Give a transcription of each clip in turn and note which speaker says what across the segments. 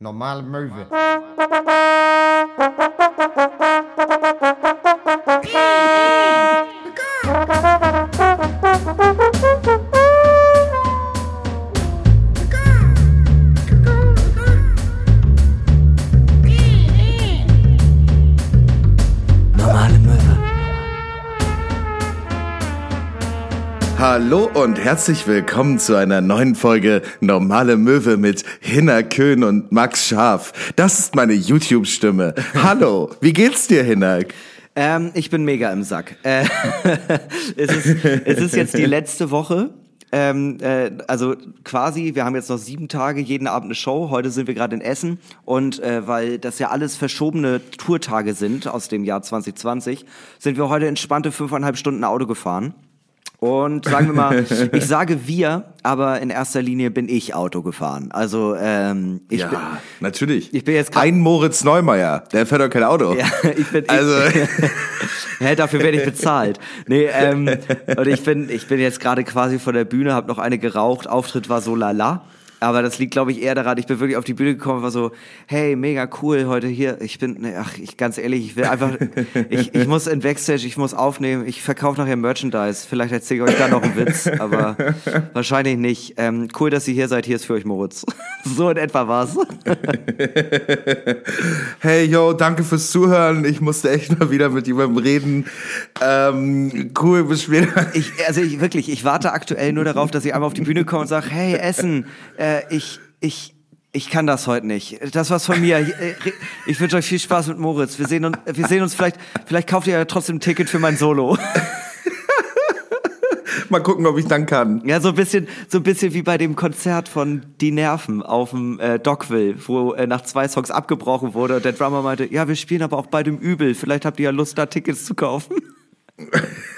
Speaker 1: Normale Möwe.
Speaker 2: Und herzlich willkommen zu einer neuen Folge Normale Möwe mit Hinner Köhn und Max Scharf. Das ist meine YouTube-Stimme. Hallo, wie geht's dir, Hinner?
Speaker 3: Ähm, ich bin mega im Sack. Äh, es, ist, es ist jetzt die letzte Woche. Ähm, äh, also quasi, wir haben jetzt noch sieben Tage, jeden Abend eine Show. Heute sind wir gerade in Essen und äh, weil das ja alles verschobene Tourtage sind aus dem Jahr 2020, sind wir heute entspannte fünfeinhalb Stunden Auto gefahren. Und sagen wir mal, ich sage wir, aber in erster Linie bin ich Auto gefahren. Also ähm, ich
Speaker 2: ja,
Speaker 3: bin,
Speaker 2: natürlich.
Speaker 3: ich bin jetzt grad-
Speaker 2: Ein Moritz Neumeier, der fährt doch kein Auto.
Speaker 3: Ja, ich bin.
Speaker 2: Also-
Speaker 3: Ich, Hä, dafür werde ich bezahlt. Nee, ähm, und ich bin, ich bin jetzt gerade quasi vor der Bühne, habe noch eine geraucht. Auftritt war so lala. Aber das liegt, glaube ich, eher daran, ich bin wirklich auf die Bühne gekommen, war so, hey, mega cool, heute hier. Ich bin, ne, ach, ich ganz ehrlich, ich will einfach, ich, ich muss in Backstage, ich muss aufnehmen, ich verkaufe nachher Merchandise. Vielleicht erzähle ich euch da noch einen Witz, aber wahrscheinlich nicht. Ähm, cool, dass ihr hier seid, hier ist für euch Moritz. so in etwa war's.
Speaker 2: Hey, yo, danke fürs Zuhören. Ich musste echt mal wieder mit jemandem reden. Ähm, cool, bis später.
Speaker 3: Ich, also ich wirklich, ich warte aktuell nur darauf, dass ich einmal auf die Bühne komme und sage, hey Essen, äh, ich, ich, ich kann das heute nicht. Das war's von mir. Ich, äh, ich wünsche euch viel Spaß mit Moritz. Wir sehen uns, wir sehen uns vielleicht, vielleicht kauft ihr ja trotzdem ein Ticket für mein Solo.
Speaker 2: Mal gucken, ob ich dann kann.
Speaker 3: Ja, so ein bisschen, so ein bisschen wie bei dem Konzert von Die Nerven auf dem äh, Dockville, wo äh, nach zwei Songs abgebrochen wurde und der Drummer meinte, ja, wir spielen aber auch bei dem Übel. Vielleicht habt ihr ja Lust, da Tickets zu kaufen.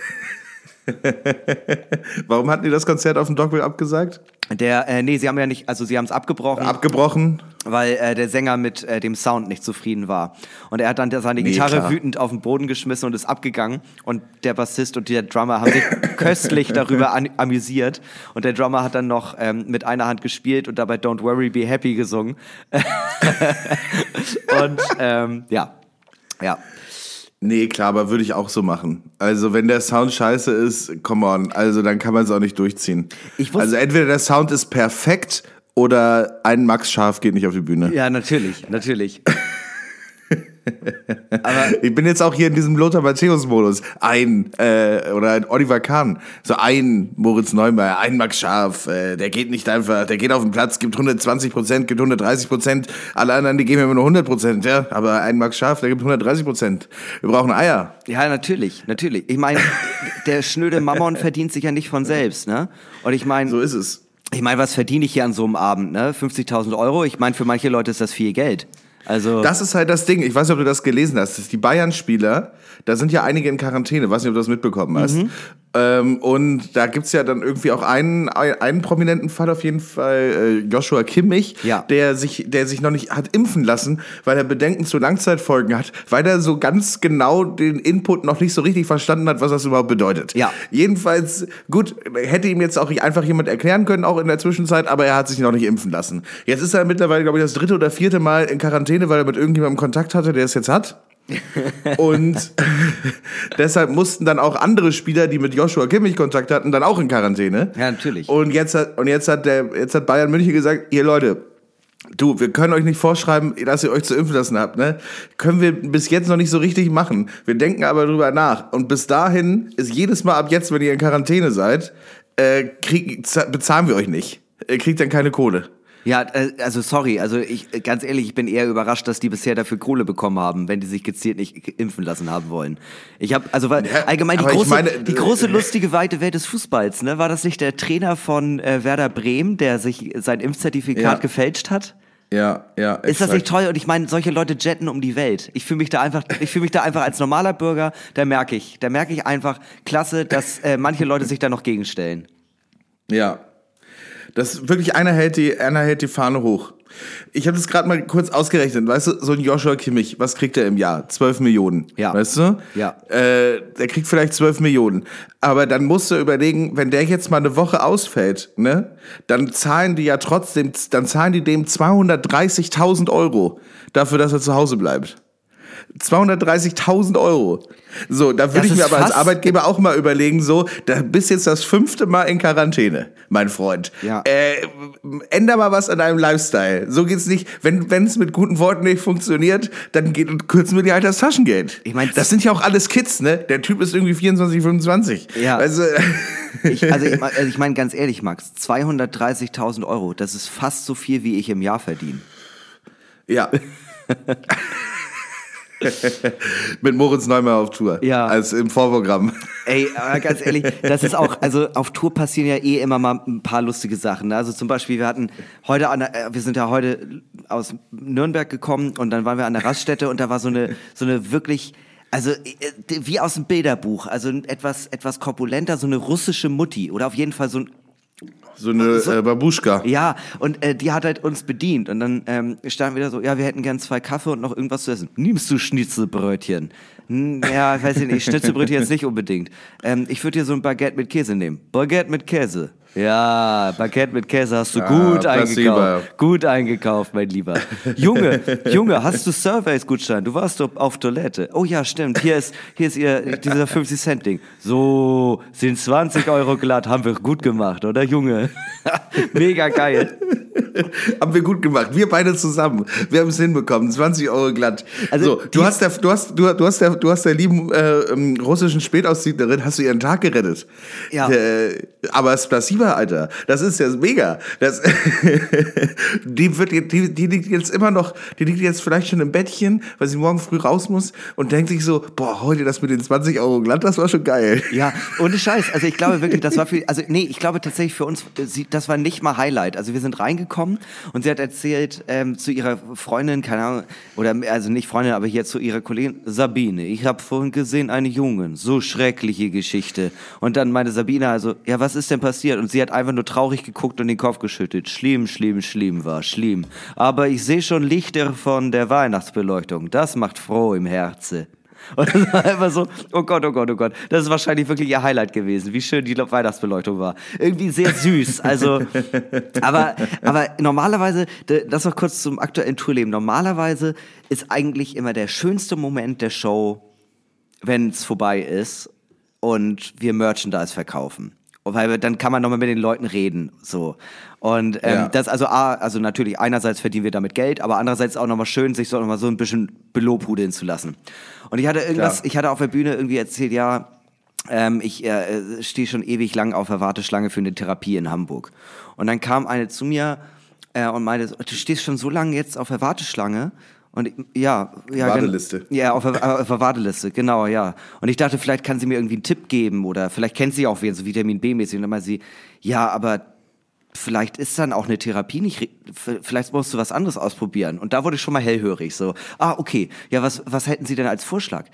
Speaker 2: Warum hatten die das Konzert auf dem Dogville abgesagt?
Speaker 3: Der, äh, nee, sie haben ja nicht, also sie haben es abgebrochen.
Speaker 2: Abgebrochen?
Speaker 3: weil äh, der Sänger mit äh, dem Sound nicht zufrieden war. Und er hat dann seine
Speaker 2: Nee,
Speaker 3: Gitarre
Speaker 2: klar.
Speaker 3: wütend auf den Boden geschmissen und ist abgegangen. Und der Bassist und der Drummer haben sich köstlich darüber an amüsiert. Und der Drummer hat dann noch ähm, mit einer Hand gespielt und dabei Don't Worry, Be Happy gesungen. und ähm, ja, ja.
Speaker 2: Nee, klar, aber würde ich auch so machen. Also, wenn der Sound scheiße ist, come on, also dann kann man es auch nicht durchziehen. Also entweder der Sound ist perfekt oder ein Max Scharf geht nicht auf die Bühne.
Speaker 3: Ja, natürlich, natürlich.
Speaker 2: Ich bin jetzt auch hier in diesem Lothar Matthäus-Modus. Ein, äh, oder ein Oliver Kahn. So ein Moritz Neumeier, ein Max Scharf. Äh, der geht nicht einfach, der geht auf den Platz, gibt 120 Prozent, gibt 130 Prozent. Alle anderen, die geben immer nur 100 Prozent, ja. Aber ein Max Scharf, der gibt 130 Prozent. Wir brauchen Eier.
Speaker 3: Ja, natürlich, natürlich. Ich meine, der schnöde Mammon verdient sich ja nicht von selbst, ne? Und ich meine,
Speaker 2: So ist es.
Speaker 3: Ich meine, was verdiene ich hier an so einem Abend, ne? 50.000 Euro? Ich meine, für manche Leute ist das viel Geld. Also,
Speaker 2: Das ist halt das Ding. Ich weiß nicht, ob du das gelesen hast. Die Bayern-Spieler, da sind ja einige in Quarantäne. Weiß nicht, ob du das mitbekommen hast. Ähm, und da gibt's ja dann irgendwie auch einen, einen prominenten Fall auf jeden Fall, äh, Joshua Kimmich,
Speaker 3: Ja.
Speaker 2: der, sich, der sich noch nicht hat impfen lassen, weil er Bedenken zu Langzeitfolgen hat, weil er so ganz genau den Input noch nicht so richtig verstanden hat, was das überhaupt bedeutet.
Speaker 3: Ja.
Speaker 2: Jedenfalls, gut, hätte ihm jetzt auch einfach jemand erklären können, auch in der Zwischenzeit, aber er hat sich noch nicht impfen lassen. Jetzt ist er mittlerweile, glaube ich, das dritte oder vierte Mal in Quarantäne, weil er mit irgendjemandem Kontakt hatte, der es jetzt hat. Und deshalb mussten dann auch andere Spieler, die mit Joshua Kimmich Kontakt hatten, dann auch in Quarantäne.
Speaker 3: Ja, natürlich.
Speaker 2: Und jetzt hat, und jetzt hat der, jetzt hat Bayern München gesagt, ihr Leute, Du, wir können euch nicht vorschreiben, dass ihr euch zu impfen lassen habt, ne? Können wir bis jetzt noch nicht so richtig machen. Wir denken aber drüber nach. Und bis dahin ist jedes Mal ab jetzt, wenn ihr in Quarantäne seid, äh, krieg, bezahlen wir euch nicht. Ihr kriegt dann keine Kohle.
Speaker 3: Ja, äh, also sorry, also ich, äh, ganz ehrlich, ich bin eher überrascht, dass die bisher dafür Kohle bekommen haben, wenn die sich gezielt nicht impfen lassen haben wollen. Ich habe, also weil
Speaker 2: Ja,
Speaker 3: allgemein die große,
Speaker 2: meine,
Speaker 3: die große lustige weite Welt des Fußballs, ne? War das nicht der Trainer von äh, Werder Bremen, der sich sein Impfzertifikat
Speaker 2: Ja.
Speaker 3: gefälscht hat?
Speaker 2: Ja, ja.
Speaker 3: Ist das nicht toll? Und ich meine, solche Leute jetten um die Welt. Ich fühle mich da einfach, ich fühle mich da einfach als normaler Bürger, da merke ich, da merke ich einfach, klasse, dass äh, manche Leute sich da noch gegenstellen.
Speaker 2: Ja. Das wirklich einer hält die, einer hält die Fahne hoch. Ich habe das gerade mal kurz ausgerechnet. Weißt du, so ein Joshua Kimmich, was kriegt er im Jahr? 12 Millionen.
Speaker 3: Ja.
Speaker 2: Weißt du?
Speaker 3: Ja.
Speaker 2: Äh, der kriegt vielleicht 12 Millionen. Aber dann musst du überlegen, wenn der jetzt mal eine Woche ausfällt, ne, dann zahlen die ja trotzdem, dann zahlen die dem 230.000 Euro dafür, dass er zu Hause bleibt. 230.000 Euro. So, da würde ich mir aber als Arbeitgeber auch mal überlegen, so, da bist jetzt das fünfte Mal in Quarantäne, mein Freund.
Speaker 3: Ja.
Speaker 2: Äh, änder mal was an deinem Lifestyle. So geht's nicht. Wenn es mit guten Worten nicht funktioniert, dann geht, kürzen wir dir halt das Taschengeld.
Speaker 3: Ich mein,
Speaker 2: das sind ja auch alles Kids, ne? Der Typ ist irgendwie 24, 25.
Speaker 3: Ja.
Speaker 2: Also,
Speaker 3: Ich, also ich, also ich meine ganz ehrlich, Max, 230.000 Euro, das ist fast so viel, wie ich im Jahr verdiene.
Speaker 2: ja. mit Moritz Neumann auf Tour.
Speaker 3: Ja.
Speaker 2: Als im Vorprogramm.
Speaker 3: Ey, aber ganz ehrlich, das ist auch, also auf Tour passieren ja eh immer mal ein paar lustige Sachen. ne? Also zum Beispiel, wir hatten heute, an der, äh, wir sind ja heute aus Nürnberg gekommen und dann waren wir an der Raststätte und da war so eine, so eine wirklich, also äh, wie aus dem Bilderbuch, also etwas, etwas korpulenter, so eine russische Mutti oder auf jeden Fall so ein
Speaker 2: So eine äh, Babuschka.
Speaker 3: ja, und äh, die hat halt uns bedient. Und dann ähm, standen wir da so, ja, wir hätten gern zwei Kaffee und noch irgendwas zu essen. Nimmst du Schnitzelbrötchen? Hm, ja, ich weiß nicht, Schnitzelbrötchen jetzt nicht unbedingt. Ähm, ich würde dir so ein Baguette mit Käse nehmen. Baguette mit Käse. Ja, Baguette mit Käse hast du
Speaker 2: Ja,
Speaker 3: gut eingekauft. Gut eingekauft, mein Lieber. Junge, Junge, hast du Surveys-Gutschein? Du warst doch auf Toilette. Oh ja, stimmt. Hier ist, hier ist ihr, dieser 50-Cent-Ding. So, sind 20 Euro glatt. Haben wir gut gemacht, oder, Junge? Mega geil.
Speaker 2: Haben wir gut gemacht. Wir beide zusammen. Wir haben es hinbekommen. 20 Euro glatt.
Speaker 3: Also
Speaker 2: so, du hast der, du hast, du, du hast der, du hast der lieben äh, ähm, russischen Spätaussiedlerin, hast du ihren Tag gerettet.
Speaker 3: Ja.
Speaker 2: Der, aber es Placebo, Alter, das ist ja mega. Das, die wird, die, die liegt jetzt immer noch, die liegt jetzt vielleicht schon im Bettchen, weil sie morgen früh raus muss und denkt sich so, boah, heute das mit den 20 Euro glatt, das war schon geil.
Speaker 3: Ja, ohne Scheiß. Also ich glaube wirklich, das war für, also nee, ich glaube tatsächlich für uns, äh, das war nicht mal Highlight. Also wir sind reingekommen und sie hat erzählt ähm, zu ihrer Freundin, keine Ahnung, oder also nicht Freundin, aber hier zu ihrer Kollegin, Sabine, ich habe vorhin gesehen einen Jungen, so schreckliche Geschichte. Und dann meine Sabine also, ja, was ist denn passiert? Und sie hat einfach nur traurig geguckt und den Kopf geschüttelt. Schlimm, schlimm, schlimm war, schlimm. Aber ich sehe schon Lichter von der Weihnachtsbeleuchtung. Das macht froh im Herzen. Und das war einfach so, oh Gott, oh Gott, oh Gott. Das ist wahrscheinlich wirklich ihr Highlight gewesen, wie schön die Weihnachtsbeleuchtung war. Irgendwie sehr süß. Also, aber, aber normalerweise, das noch kurz zum aktuellen Tourleben. Normalerweise ist eigentlich immer der schönste Moment der Show, wenn es vorbei ist und wir Merchandise verkaufen. Weil dann kann man nochmal mit den Leuten reden, so. Und ähm,
Speaker 2: Ja.
Speaker 3: das also A, also natürlich einerseits verdienen wir damit Geld, aber andererseits auch nochmal schön, sich so nochmal so ein bisschen belobhudeln zu lassen. Und ich hatte irgendwas,
Speaker 2: Klar.
Speaker 3: ich hatte auf der Bühne irgendwie erzählt, ja, ähm, ich äh, stehe schon ewig lang auf der Warteschlange für eine Therapie in Hamburg. Und dann kam eine zu mir äh, und meinte, du stehst schon so lange jetzt auf der Warteschlange. Und ja, ja,
Speaker 2: Warteliste.
Speaker 3: Ja, auf der, auf der Warteliste, genau, ja. Und ich dachte, vielleicht kann sie mir irgendwie einen Tipp geben oder vielleicht kennt sie auch wen, so Vitamin B-mäßig. Und dann meinte sie, ja, aber vielleicht ist dann auch eine Therapie nicht, vielleicht musst du was anderes ausprobieren. Und da wurde ich schon mal hellhörig, so, ah, okay, ja, was, was hätten Sie denn als Vorschlag?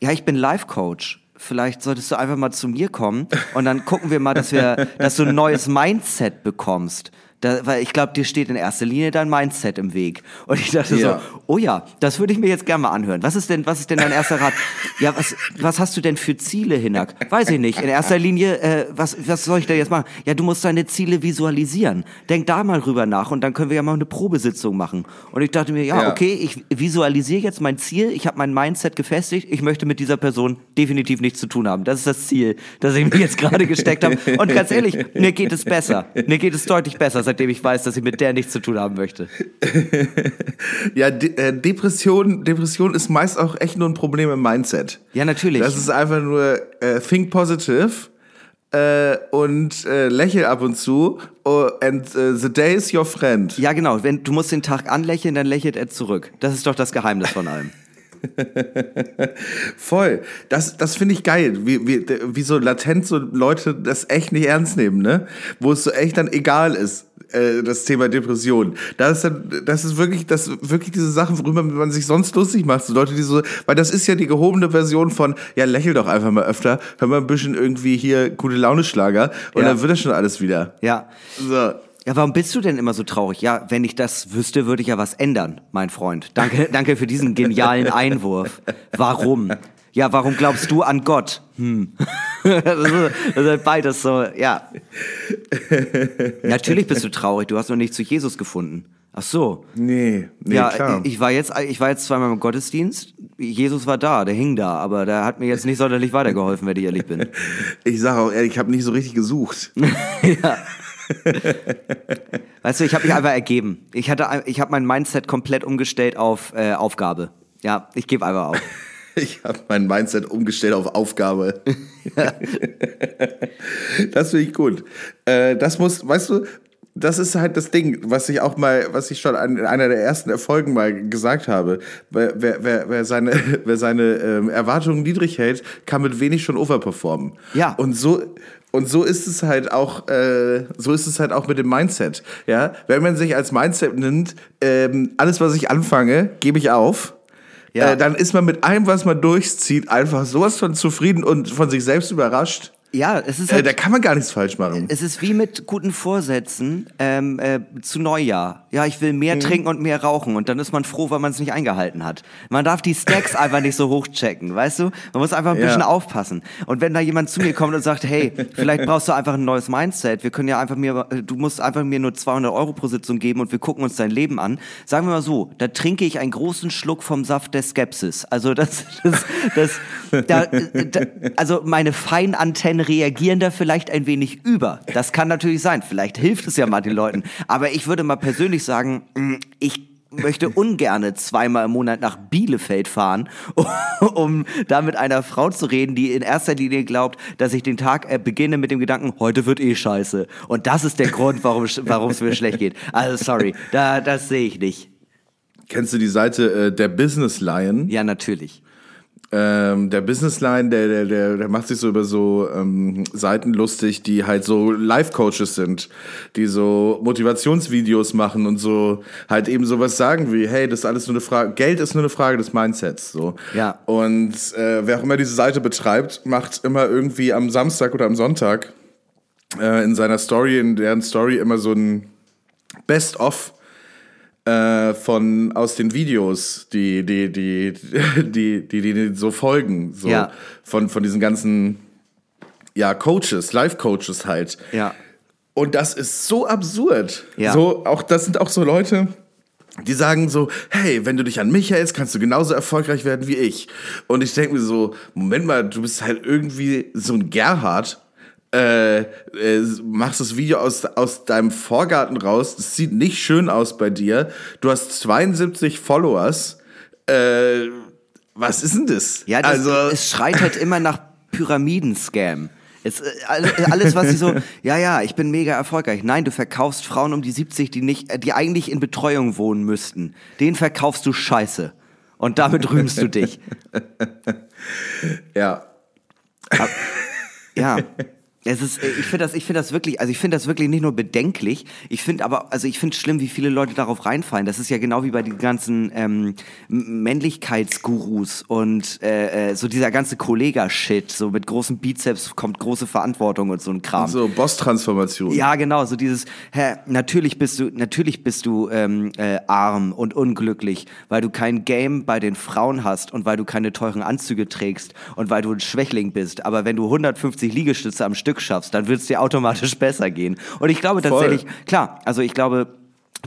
Speaker 3: Ja, ich bin Life-Coach. Vielleicht solltest du einfach mal zu mir kommen und dann gucken wir mal, dass wir, dass du ein neues Mindset bekommst. Da, weil ich glaube, dir steht in erster Linie dein Mindset im Weg. Und ich dachte
Speaker 2: Ja.
Speaker 3: so, oh ja, das würde ich mir jetzt gerne mal anhören. Was ist denn, was ist denn dein erster Rat? Ja, was, was hast du denn für Ziele, Hinak? Weiß ich nicht. In erster Linie, äh, was, was soll ich da jetzt machen? Ja, du musst deine Ziele visualisieren. Denk da mal rüber nach und dann können wir ja mal eine Probesitzung machen. Und ich dachte mir, ja,
Speaker 2: Ja.
Speaker 3: okay, ich visualisiere jetzt mein Ziel. Ich habe mein Mindset gefestigt. Ich möchte mit dieser Person definitiv nichts zu tun haben. Das ist das Ziel, das ich mir jetzt gerade gesteckt habe. Und ganz ehrlich, mir geht es besser. Mir geht es deutlich besser, seitdem ich weiß, dass ich mit der nichts zu tun haben möchte.
Speaker 2: Ja, De äh, Depression, Depression ist meist auch echt nur ein Problem im Mindset.
Speaker 3: Ja, natürlich.
Speaker 2: Das ist einfach nur äh, think positive äh, und äh, lächel ab und zu oh, and äh, the day is your friend.
Speaker 3: Ja, genau. Wenn, du musst den Tag anlächeln, dann lächelt er zurück. Das ist doch das Geheimnis von allem.
Speaker 2: Voll. Das, das finde ich geil, wie, wie, wie so latent so Leute das echt nicht ernst nehmen, ne? Wo es so echt dann egal ist, äh, das Thema Depression. Das ist, dann, das ist wirklich, das wirklich diese Sachen, worüber man sich sonst lustig macht. So Leute, die so, weil das ist ja die gehobene Version von, ja, lächel doch einfach mal öfter, hör mal ein bisschen irgendwie hier gute Laune Schlager und
Speaker 3: Ja.
Speaker 2: dann wird das schon alles wieder.
Speaker 3: Ja.
Speaker 2: So.
Speaker 3: Ja, warum bist du denn immer so traurig? Ja, wenn ich das wüsste, würde ich ja was ändern, mein Freund. Danke, danke für diesen genialen Einwurf. Warum? Ja, warum glaubst du an Gott? Hm. Das ist, beides so, ja. Natürlich bist du traurig, du hast noch nicht zu Jesus gefunden. Ach so.
Speaker 2: Nee, nee,
Speaker 3: ja,
Speaker 2: klar.
Speaker 3: ich war jetzt, ich war jetzt zweimal im Gottesdienst. Jesus war da, der hing da, aber der hat mir jetzt nicht sonderlich weitergeholfen, wenn ich ehrlich bin.
Speaker 2: Ich sage auch ehrlich, ich habe nicht so richtig gesucht.
Speaker 3: ja. Weißt du, ich habe mich einfach ergeben. Ich hatte, ich habe mein Mindset komplett umgestellt auf äh, Aufgabe. Ja, ich gebe einfach auf.
Speaker 2: Ich habe mein Mindset umgestellt auf Aufgabe. das finde ich gut. Äh, das muss, weißt du, das ist halt das Ding, was ich auch mal, was ich schon in einer der ersten Erfolgen mal gesagt habe. Wer, wer, wer, wer seine, wer seine ähm, Erwartungen niedrig hält, kann mit wenig schon overperformen.
Speaker 3: Ja.
Speaker 2: Und so, und so ist es halt auch, äh, so ist es halt auch mit dem Mindset. Ja, wenn man sich als Mindset nimmt, ähm, alles, was ich anfange, gebe ich auf.
Speaker 3: Ja.
Speaker 2: Äh, dann ist man mit allem, was man durchzieht, einfach sowas von zufrieden und von sich selbst überrascht.
Speaker 3: Ja, es ist
Speaker 2: Äh,
Speaker 3: halt,
Speaker 2: da kann man gar nichts falsch machen.
Speaker 3: es ist wie mit guten Vorsätzen ähm, äh, zu Neujahr. Ja, ich will mehr trinken und mehr rauchen und dann ist man froh, weil man es nicht eingehalten hat. Man darf die Stacks einfach nicht so hochchecken, weißt du? Man muss einfach ein
Speaker 2: Ja.
Speaker 3: bisschen aufpassen. Und wenn da jemand zu mir kommt und sagt, hey, vielleicht brauchst du einfach ein neues Mindset, wir können ja einfach mir, du musst einfach mir nur 200 Euro pro Sitzung geben und wir gucken uns dein Leben an. Sagen wir mal so, da trinke ich einen großen Schluck vom Saft der Skepsis. Also das, das, das da, da, also meine Feinantennen reagieren da vielleicht ein wenig über. Das kann natürlich sein. Vielleicht hilft es ja mal den Leuten. Aber ich würde mal persönlich sagen, mh, ich möchte ungerne zweimal im Monat nach Bielefeld fahren, um da mit einer Frau zu reden, die in erster Linie glaubt, dass ich den Tag äh, beginne mit dem Gedanken, heute wird eh scheiße. Und das ist der Grund, warum warum es mir schlecht geht. Also sorry, da, das sehe ich nicht.
Speaker 2: Kennst du die Seite äh, der Business Lion?
Speaker 3: Ja, natürlich.
Speaker 2: Ähm, der Business Lion, der, der, der, der macht sich so über so ähm, Seiten lustig, die halt so Life-Coaches sind, die so Motivationsvideos machen und so halt eben sowas sagen wie, hey, das ist alles nur eine Frage, Geld ist nur eine Frage des Mindsets. So.
Speaker 3: Ja.
Speaker 2: Und äh, wer auch immer diese Seite betreibt, macht immer irgendwie am Samstag oder am Sonntag äh, in seiner Story, in deren Story immer so ein Best-of äh, von aus den Videos, die die die die die, die, so folgen, so
Speaker 3: Ja.
Speaker 2: von von diesen ganzen ja Coaches, Life Coaches halt.
Speaker 3: Ja.
Speaker 2: Und das ist so absurd.
Speaker 3: Ja.
Speaker 2: So auch das sind auch so Leute, die sagen so, hey, wenn du dich an mich hältst, kannst du genauso erfolgreich werden wie ich. Und ich denke mir so, Moment mal, du bist halt irgendwie so ein Gerhard. Äh, äh, machst das Video aus, aus deinem Vorgarten raus. Das sieht nicht schön aus bei dir. Du hast 72 Followers. Äh, was ist denn das?
Speaker 3: Ja, das,
Speaker 2: also,
Speaker 3: es schreit halt immer nach Pyramidenscam. Es, äh, alles, was sie so, ja, ja, ich bin mega erfolgreich. Nein, du verkaufst Frauen um die 70, die nicht, die eigentlich in Betreuung wohnen müssten. Den verkaufst du Scheiße. Und damit rühmst du dich.
Speaker 2: ja.
Speaker 3: Ja. Es ist, äh, ich finde das, ich finde das wirklich, also ich finde das wirklich nicht nur bedenklich, ich finde aber, also ich finde es schlimm, wie viele Leute darauf reinfallen. Das ist ja genau wie bei den ganzen ähm, Männlichkeitsgurus und äh, äh, so dieser ganze Kollega-Shit, so mit großen Bizeps kommt große Verantwortung und so ein Kram.
Speaker 2: So, Boss-Transformation.
Speaker 3: Ja, genau, so dieses, hä, natürlich bist du, natürlich bist du ähm, äh, arm und unglücklich, weil du kein Game bei den Frauen hast und weil du keine teuren Anzüge trägst und weil du ein Schwächling bist. Aber wenn du 150 Liegestütze am Stück schaffst, dann wird es dir automatisch besser gehen. Und ich glaube
Speaker 2: Voll.
Speaker 3: tatsächlich, klar, also ich glaube,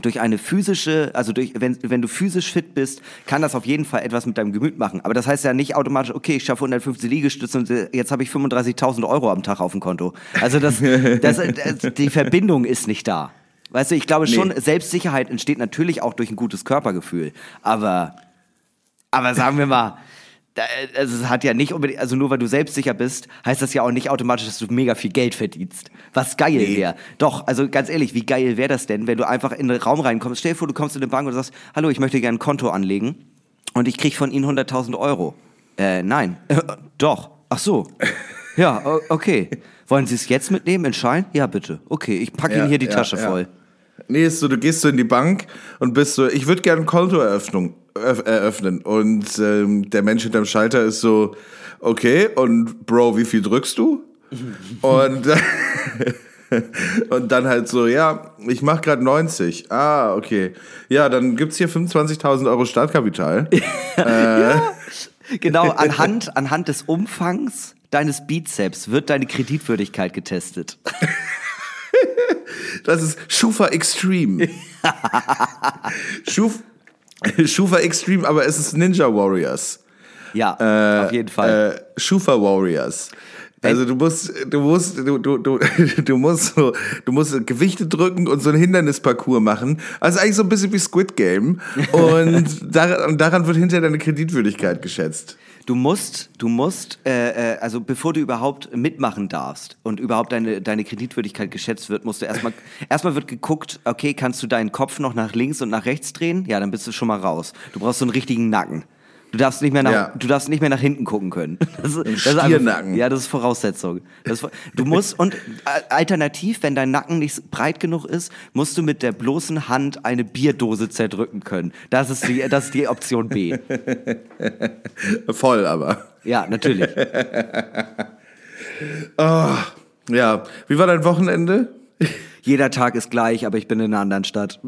Speaker 3: durch eine physische, also durch, wenn, wenn du physisch fit bist, kann das auf jeden Fall etwas mit deinem Gemüt machen. Aber das heißt ja nicht automatisch, okay, ich schaffe 150 Liegestütze und äh, jetzt habe ich 35.000 Euro am Tag auf dem Konto. Also das, das, das, die Verbindung ist nicht da. Weißt du, ich glaube schon, Selbstsicherheit entsteht natürlich auch durch ein gutes Körpergefühl. Aber, aber sagen wir mal, also es hat ja nicht unbedingt, also nur weil du selbstsicher bist, heißt das ja auch nicht automatisch, dass du mega viel Geld verdienst. Was geil
Speaker 2: Nee.
Speaker 3: wäre. Doch, also ganz ehrlich, wie geil wäre das denn, wenn du einfach in den Raum reinkommst? Stell dir vor, du kommst in eine Bank und sagst, hallo, ich möchte gerne ein Konto anlegen und ich krieg von Ihnen 100.000 Euro. Äh, nein. Äh, doch. Ach so. Ja, okay. Wollen Sie es jetzt mitnehmen in Schein? Ja, bitte. Okay, ich packe Ihnen hier die Tasche voll.
Speaker 2: Nee, ist so, du gehst so in die Bank und bist so, ich würde gerne ein Konto eröffnen, eröff- eröffnen. Und ähm, der Mensch hinterm Schalter ist so, okay, und Bro, wie viel drückst du? und, Und dann halt so, ja, ich mache gerade 90. Ah, okay. Ja, dann gibt's hier 25.000 Euro Startkapital.
Speaker 3: ja, genau, anhand, anhand des Umfangs deines Bizeps wird deine Kreditwürdigkeit getestet.
Speaker 2: Das ist Schufa Extreme. Schuf, Schufa Extreme, aber es ist Ninja Warriors.
Speaker 3: Ja,
Speaker 2: Äh,
Speaker 3: auf jeden Fall.
Speaker 2: Äh, Schufa Warriors. Also du musst, du musst, du, du, du, du musst so, du musst Gewichte drücken und so ein Hindernisparcours machen. Also eigentlich so ein bisschen wie Squid Game. Und daran, und daran wird hinterher deine Kreditwürdigkeit geschätzt.
Speaker 3: Du musst, du musst, äh, äh, also bevor du überhaupt mitmachen darfst und überhaupt deine, deine Kreditwürdigkeit geschätzt wird, musst du erstmal, erstmal wird geguckt, okay, kannst du deinen Kopf noch nach links und nach rechts drehen? Ja, dann bist du schon mal raus. Du brauchst so einen richtigen Nacken. Du darfst nicht mehr nach,
Speaker 2: Ja.
Speaker 3: du darfst nicht mehr nach hinten gucken können. Das, ist- das ist einfach- ja, das ist Voraussetzung. Das, du musst, und alternativ, wenn dein Nacken nicht breit genug ist, musst du mit der bloßen Hand eine Bierdose zerdrücken können. Das ist die, das ist die Option B.
Speaker 2: Voll aber.
Speaker 3: Ja, natürlich.
Speaker 2: Ja. Wie war dein Wochenende?
Speaker 3: Jeder Tag ist gleich, aber ich bin in einer anderen Stadt.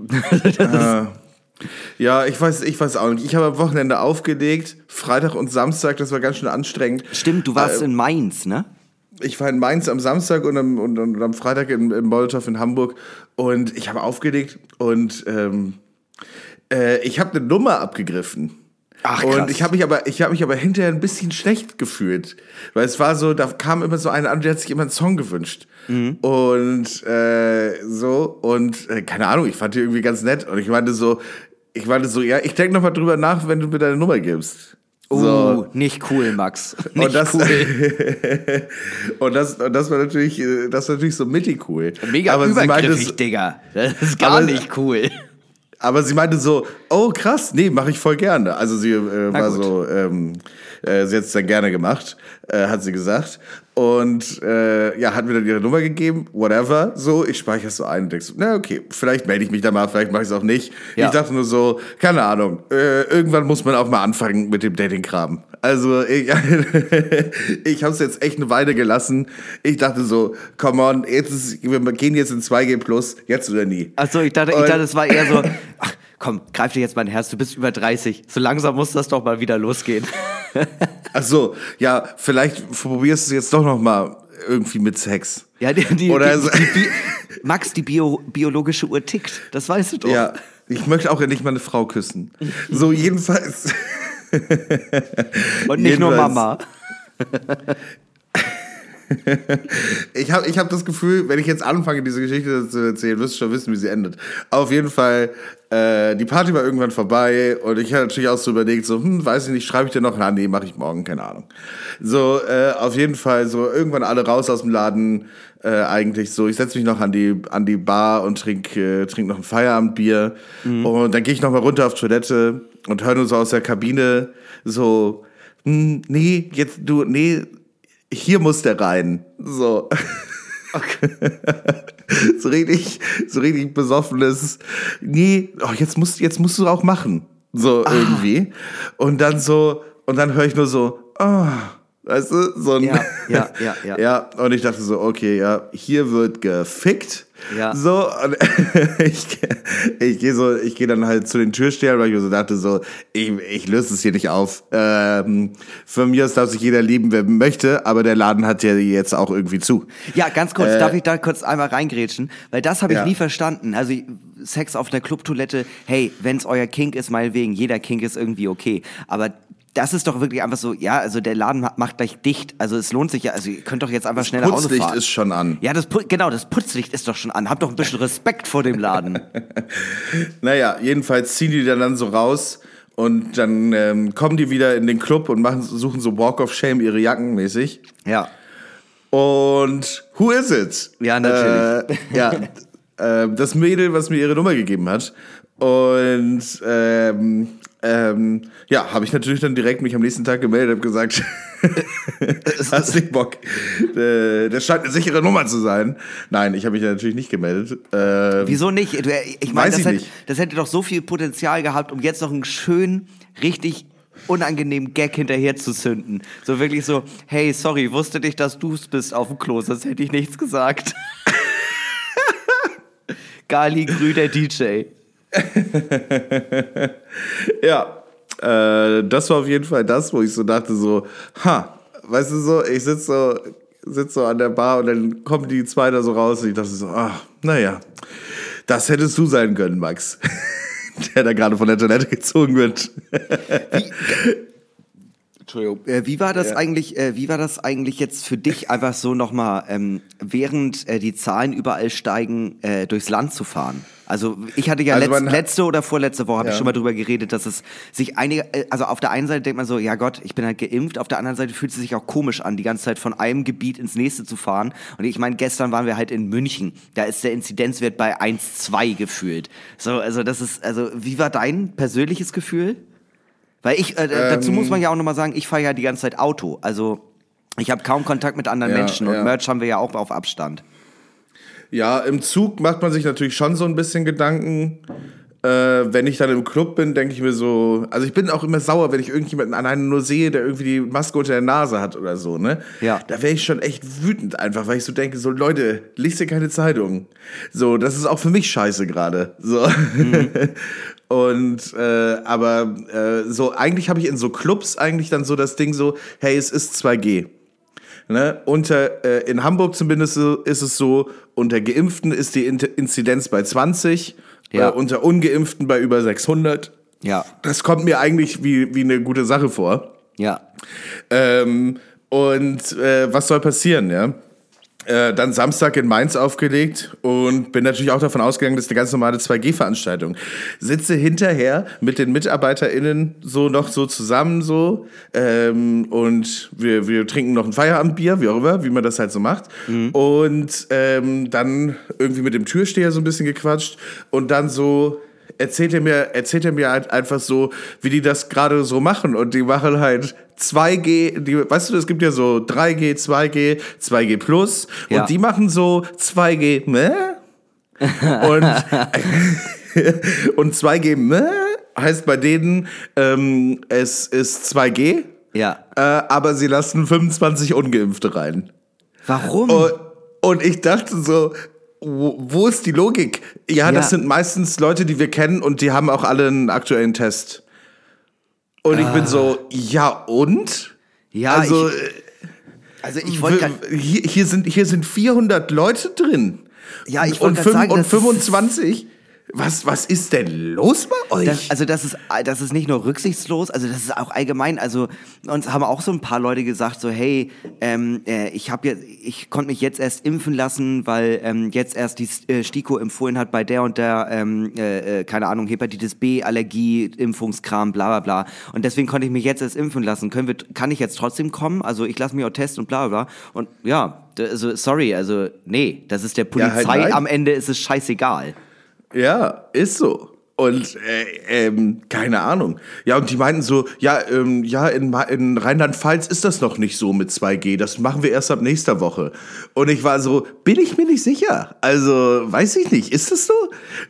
Speaker 2: Ja, ich weiß, ich weiß auch nicht. Ich habe am Wochenende aufgelegt, Freitag und Samstag, das war ganz schön anstrengend.
Speaker 3: Stimmt, du warst
Speaker 2: Äh,
Speaker 3: in Mainz, ne?
Speaker 2: Ich war in Mainz am Samstag und am, und, und am Freitag in, in Molotow in Hamburg und ich habe aufgelegt und ähm, äh, ich habe eine Nummer abgegriffen.
Speaker 3: Ach, krass.
Speaker 2: und ich habe mich aber ich habe mich aber hinterher ein bisschen schlecht gefühlt, weil es war so, da kam immer so einer an, der hat sich immer einen Song gewünscht.
Speaker 3: Mhm.
Speaker 2: Und äh, so und äh, keine Ahnung, ich fand die irgendwie ganz nett und ich meinte so, ich meinte so, ja, ich denke noch mal drüber nach, wenn du mir deine Nummer gibst.
Speaker 3: Oh,
Speaker 2: So.
Speaker 3: nicht cool, Max. Nicht
Speaker 2: Und das,
Speaker 3: cool.
Speaker 2: und, das, und das war natürlich, äh, das war natürlich so mittig cool.
Speaker 3: Mega
Speaker 2: aber meinte,
Speaker 3: übergriffig,
Speaker 2: so-
Speaker 3: Digga. Das ist gar
Speaker 2: Aber-
Speaker 3: nicht cool.
Speaker 2: Aber sie meinte so, oh krass, nee, mache ich voll gerne. Also sie äh, war
Speaker 3: gut.
Speaker 2: so, ähm, äh, sie hat es dann gerne gemacht, äh, hat sie gesagt. Und äh, ja, hat mir dann ihre Nummer gegeben, whatever. So, ich speichere es so ein und denk so, na okay, vielleicht melde ich mich da mal, vielleicht mache ich es auch nicht.
Speaker 3: Ja.
Speaker 2: Ich dachte nur so, keine Ahnung, äh, irgendwann muss man auch mal anfangen mit dem Dating-Kram. Also ich, ich habe es jetzt echt eine Weile gelassen. Ich dachte so, come on, jetzt ist, wir gehen jetzt in 2G plus, jetzt oder nie.
Speaker 3: Achso, ich dachte, ich dachte, es war eher so, ach, komm, greif dir jetzt mein Herz, du bist über 30. So langsam muss das doch mal wieder losgehen.
Speaker 2: Ach so, ja, vielleicht probierst du es jetzt doch noch mal irgendwie mit Sex.
Speaker 3: Ja, die, die,
Speaker 2: Oder
Speaker 3: die, die, Max, die Bio, biologische Uhr tickt. Das weißt du doch.
Speaker 2: Ja, ich möchte auch endlich mal eine Frau küssen. So, jedenfalls.
Speaker 3: Und nicht nur Mama.
Speaker 2: Ich habe ich hab das Gefühl, wenn ich jetzt anfange, diese Geschichte zu erzählen, wirst du schon wissen, wie sie endet. Auf jeden Fall, äh, die Party war irgendwann vorbei und ich hatte natürlich auch so überlegt, so, hm, weiß ich nicht, schreibe ich dir noch? Na, nee, mache ich morgen, keine Ahnung. So, äh, auf jeden Fall, so irgendwann alle raus aus dem Laden, äh, eigentlich so. Ich setze mich noch an die, an die Bar und trink, äh, trink noch ein Feierabendbier. Und dann gehe ich noch mal runter auf Toilette und höre nur so aus der Kabine so, hm, nee, jetzt du, nee, hier muss der rein. So. so richtig, so richtig besoffenes. Nee, oh, jetzt musst, jetzt musst du auch machen. So irgendwie. Und dann so, und dann höre ich nur so, ah, weißt du, so ein,
Speaker 3: Ja, ja, ja, ja.
Speaker 2: ja, und ich dachte so, okay, ja, hier wird gefickt.
Speaker 3: Ja.
Speaker 2: So, und ich, ich gehe so, ich gehe dann halt zu den Türstehern, weil ich mir so dachte, so, ich, ich löse es hier nicht auf. Ähm, mir aus darf sich jeder lieben, wer möchte, aber der Laden hat ja jetzt auch irgendwie zu.
Speaker 3: Ja, ganz kurz, darf ich da kurz einmal reingrätschen? Weil das habe ich
Speaker 2: Ja.
Speaker 3: nie verstanden. Also Sex auf einer Clubtoilette, hey, wenn's euer Kink ist, meinetwegen, jeder Kink ist irgendwie okay. Aber das ist doch wirklich einfach so, ja, also der Laden ma- macht gleich dicht. Also es lohnt sich ja, also ihr könnt doch jetzt einfach schnell nach Hause
Speaker 2: Putzlicht
Speaker 3: fahren.
Speaker 2: ist schon an.
Speaker 3: ja, das, genau, das Putzlicht ist doch schon an. Habt doch ein bisschen Respekt vor dem Laden.
Speaker 2: Naja, jedenfalls ziehen die dann, dann so raus und dann ähm, kommen die wieder in den Club und machen, suchen so Walk of Shame ihre Jacken mäßig.
Speaker 3: Ja.
Speaker 2: Und who is it?
Speaker 3: Ja, natürlich.
Speaker 2: Äh, ja, äh, das Mädel, was mir ihre Nummer gegeben hat. Und ähm, ähm, ja, habe ich natürlich dann direkt mich am nächsten Tag gemeldet und gesagt, hast nicht Bock. Äh, das scheint eine sichere Nummer zu sein. Nein, ich habe mich natürlich nicht gemeldet. Ähm,
Speaker 3: Wieso nicht? Du, ich meine, das, hätte- das hätte doch so viel Potenzial gehabt, um jetzt noch einen schönen, richtig unangenehmen Gag hinterher zu zünden. So wirklich so, hey, sorry, wusste nicht, dass du's bist auf dem Klo, sonst hätte ich nichts gesagt. Gali Grü, der DJ.
Speaker 2: ja, äh, das war auf jeden Fall das, wo ich so dachte, so, ha, weißt du so, ich sitze so, sitz so an der Bar und dann kommen die zwei da so raus und ich dachte so, ach, naja, das hättest du sein können, Max. der da gerade von der Toilette gezogen wird.
Speaker 3: Wie, Entschuldigung. Äh, wie war das ja. eigentlich? Äh, wie war das eigentlich jetzt für dich einfach so nochmal, ähm, während äh, die Zahlen überall steigen, äh, durchs Land zu fahren? Also ich hatte ja also letzt, letzte oder vorletzte Woche habe ja. ich schon mal drüber geredet, dass es sich einige, äh, also auf der einen Seite denkt man so, ja Gott, ich bin halt geimpft, auf der anderen Seite fühlt es sich auch komisch an, die ganze Zeit von einem Gebiet ins nächste zu fahren. Und ich meine, gestern waren wir halt in München, da ist der Inzidenzwert bei 1,2 gefühlt. So, also das ist, also wie war dein persönliches Gefühl? Weil ich, äh, ähm, dazu muss man ja auch nochmal sagen, ich fahre ja die ganze Zeit Auto. Also ich habe kaum Kontakt mit anderen ja, Menschen und ja. Merch haben wir ja auch auf Abstand.
Speaker 2: Ja, im Zug macht man sich natürlich schon so ein bisschen Gedanken. Äh, wenn ich dann im Club bin, denke ich mir so, also ich bin auch immer sauer, wenn ich irgendjemanden alleine nur sehe, der irgendwie die Maske unter der Nase hat oder so, ne?
Speaker 3: Ja.
Speaker 2: Da wäre ich schon echt wütend einfach, weil ich so denke, so Leute, liest ihr keine Zeitung. So, das ist auch für mich scheiße gerade. So. Mhm. Und äh, aber äh, so eigentlich habe ich in so Clubs eigentlich dann so das Ding so, hey, es ist 2G. Ne? Unter, äh, in Hamburg zumindest ist es so, unter Geimpften ist die Inzidenz bei 20, ja. äh, unter Ungeimpften bei über 600.
Speaker 3: Ja.
Speaker 2: Das kommt mir eigentlich wie, wie eine gute Sache vor.
Speaker 3: Ja.
Speaker 2: Ähm, und äh, was soll passieren, ja? Äh, dann Samstag in Mainz aufgelegt und bin natürlich auch davon ausgegangen, das ist eine ganz normale 2G-Veranstaltung. Sitze hinterher mit den MitarbeiterInnen so noch so zusammen so ähm, und wir, wir trinken noch ein Feierabendbier, wie auch immer, wie man das halt so macht. Mhm. Und ähm, dann irgendwie mit dem Türsteher so ein bisschen gequatscht und dann so erzählt er mir, erzählt er mir halt einfach so, wie die das gerade so machen. Und die machen halt 2G, die, weißt du, es gibt ja so 3G, 2G, 2G Plus. Ja. Und die machen so 2G, ne? und, und 2G, ne? Heißt bei denen, ähm, es ist 2G.
Speaker 3: Ja.
Speaker 2: Äh, aber sie lassen 25 Ungeimpfte rein.
Speaker 3: Warum?
Speaker 2: Und, und ich dachte so, wo, wo ist die Logik? Ja, ja, das sind meistens Leute, die wir kennen und die haben auch alle einen aktuellen Test. Und ich bin so, ah. ja und?
Speaker 3: Ja,
Speaker 2: also
Speaker 3: ich, also ich wollte
Speaker 2: hier, hier sind hier sind 400 Leute drin.
Speaker 3: Ja, ich wollte sagen,
Speaker 2: und 25 was, was ist denn los bei euch?
Speaker 3: Das, also das ist, das ist nicht nur rücksichtslos, also das ist auch allgemein. Also uns haben auch so ein paar Leute gesagt, so hey, ähm, äh, ich habe jetzt, ich konnte mich jetzt erst impfen lassen, weil ähm, jetzt erst die äh, Stiko empfohlen hat bei der und der, ähm, äh, äh, keine Ahnung, Hepatitis B, Allergie, Impfungskram, bla bla bla. Und deswegen konnte ich mich jetzt erst impfen lassen. Können wir, kann ich jetzt trotzdem kommen? Also ich lasse mich auch testen und bla bla bla. Und ja, also sorry, also nee, das ist der Polizei. Ja, halt am Ende ist es scheißegal.
Speaker 2: Ja, ist so. Und äh, ähm, keine Ahnung. Ja, und die meinten so, ja, ähm, ja, in, in Rheinland-Pfalz ist das noch nicht so mit 2G. Das machen wir erst ab nächster Woche. Und ich war so, bin ich mir nicht sicher. Also, weiß ich nicht. Ist das so?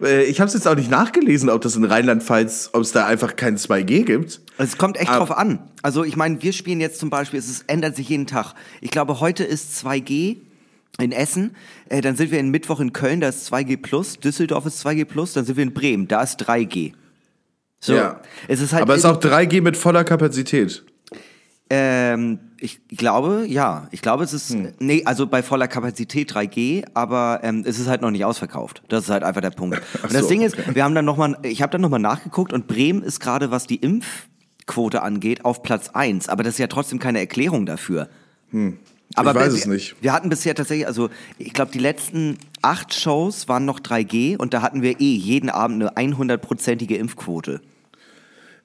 Speaker 2: Äh, ich habe es jetzt auch nicht nachgelesen, ob das in Rheinland-Pfalz, ob es da einfach kein 2G gibt.
Speaker 3: Es kommt echt Aber, drauf an. Also, ich meine, wir spielen jetzt zum Beispiel, es ändert sich jeden Tag. Ich glaube, heute ist 2G in Essen, äh, dann sind wir in Mittwoch in Köln, da ist 2G plus, Düsseldorf ist 2G plus, dann sind wir in Bremen, da ist 3G.
Speaker 2: So, ja. es ist halt Aber es ist auch 3G mit voller Kapazität.
Speaker 3: Ähm, ich glaube, ja. Ich glaube, es ist, hm. nee, also bei voller Kapazität 3G, aber ähm, es ist halt noch nicht ausverkauft. Das ist halt einfach der Punkt. Und das so, Ding ist, wir haben dann nochmal, ich habe dann nochmal nachgeguckt und Bremen ist gerade, was die Impfquote angeht, auf Platz 1. Aber das ist ja trotzdem keine Erklärung dafür.
Speaker 2: Hm. Aber ich weiß es nicht.
Speaker 3: Wir hatten bisher tatsächlich, also ich glaube, die letzten acht Shows waren noch 3G und da hatten wir eh jeden Abend eine 100-prozentige Impfquote.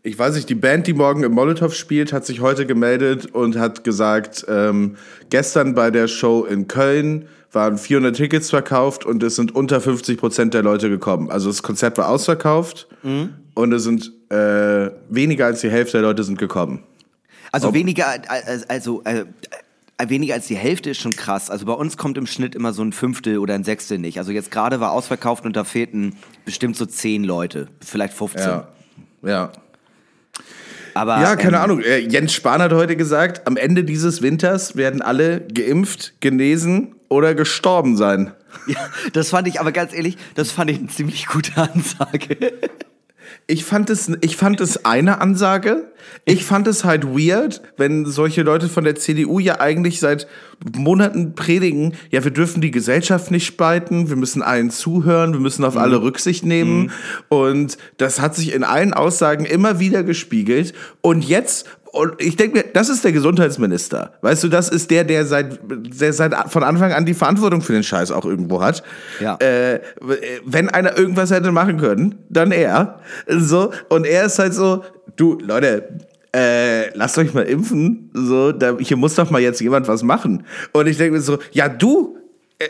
Speaker 2: Ich weiß nicht, die Band, die morgen im Molotow spielt, hat sich heute gemeldet und hat gesagt, ähm, gestern bei der Show in Köln waren 400 Tickets verkauft und es sind unter 50 Prozent der Leute gekommen. Also das Konzert war ausverkauft mhm. und es sind äh, weniger als die Hälfte der Leute sind gekommen.
Speaker 3: Also Ob weniger, also äh, weniger als die Hälfte ist schon krass. Also bei uns kommt im Schnitt immer so ein Fünftel oder ein Sechstel nicht. Also jetzt gerade war ausverkauft und da fehlten bestimmt so zehn Leute, vielleicht 15.
Speaker 2: Ja. ja.
Speaker 3: Aber,
Speaker 2: ja, keine ähm, Ahnung. Äh, Jens Spahn hat heute gesagt, am Ende dieses Winters werden alle geimpft, genesen oder gestorben sein.
Speaker 3: Ja, das fand ich aber ganz ehrlich, das fand ich eine ziemlich gute Ansage.
Speaker 2: Ich fand es, ich fand es eine Ansage. Ich fand es halt weird, wenn solche Leute von der CDU ja eigentlich seit Monaten predigen, ja, wir dürfen die Gesellschaft nicht spalten, wir müssen allen zuhören, wir müssen auf mhm. alle Rücksicht nehmen. Mhm. Und das hat sich in allen Aussagen immer wieder gespiegelt. Und jetzt und ich denke mir, das ist der Gesundheitsminister. Weißt du, das ist der, der seit, der seit von Anfang an die Verantwortung für den Scheiß auch irgendwo hat. Ja. Äh, wenn einer irgendwas hätte machen können, dann er. So, und er ist halt so, du, Leute, äh, lasst euch mal impfen. So, da, hier muss doch mal jetzt jemand was machen. Und ich denke mir so, ja, du, äh,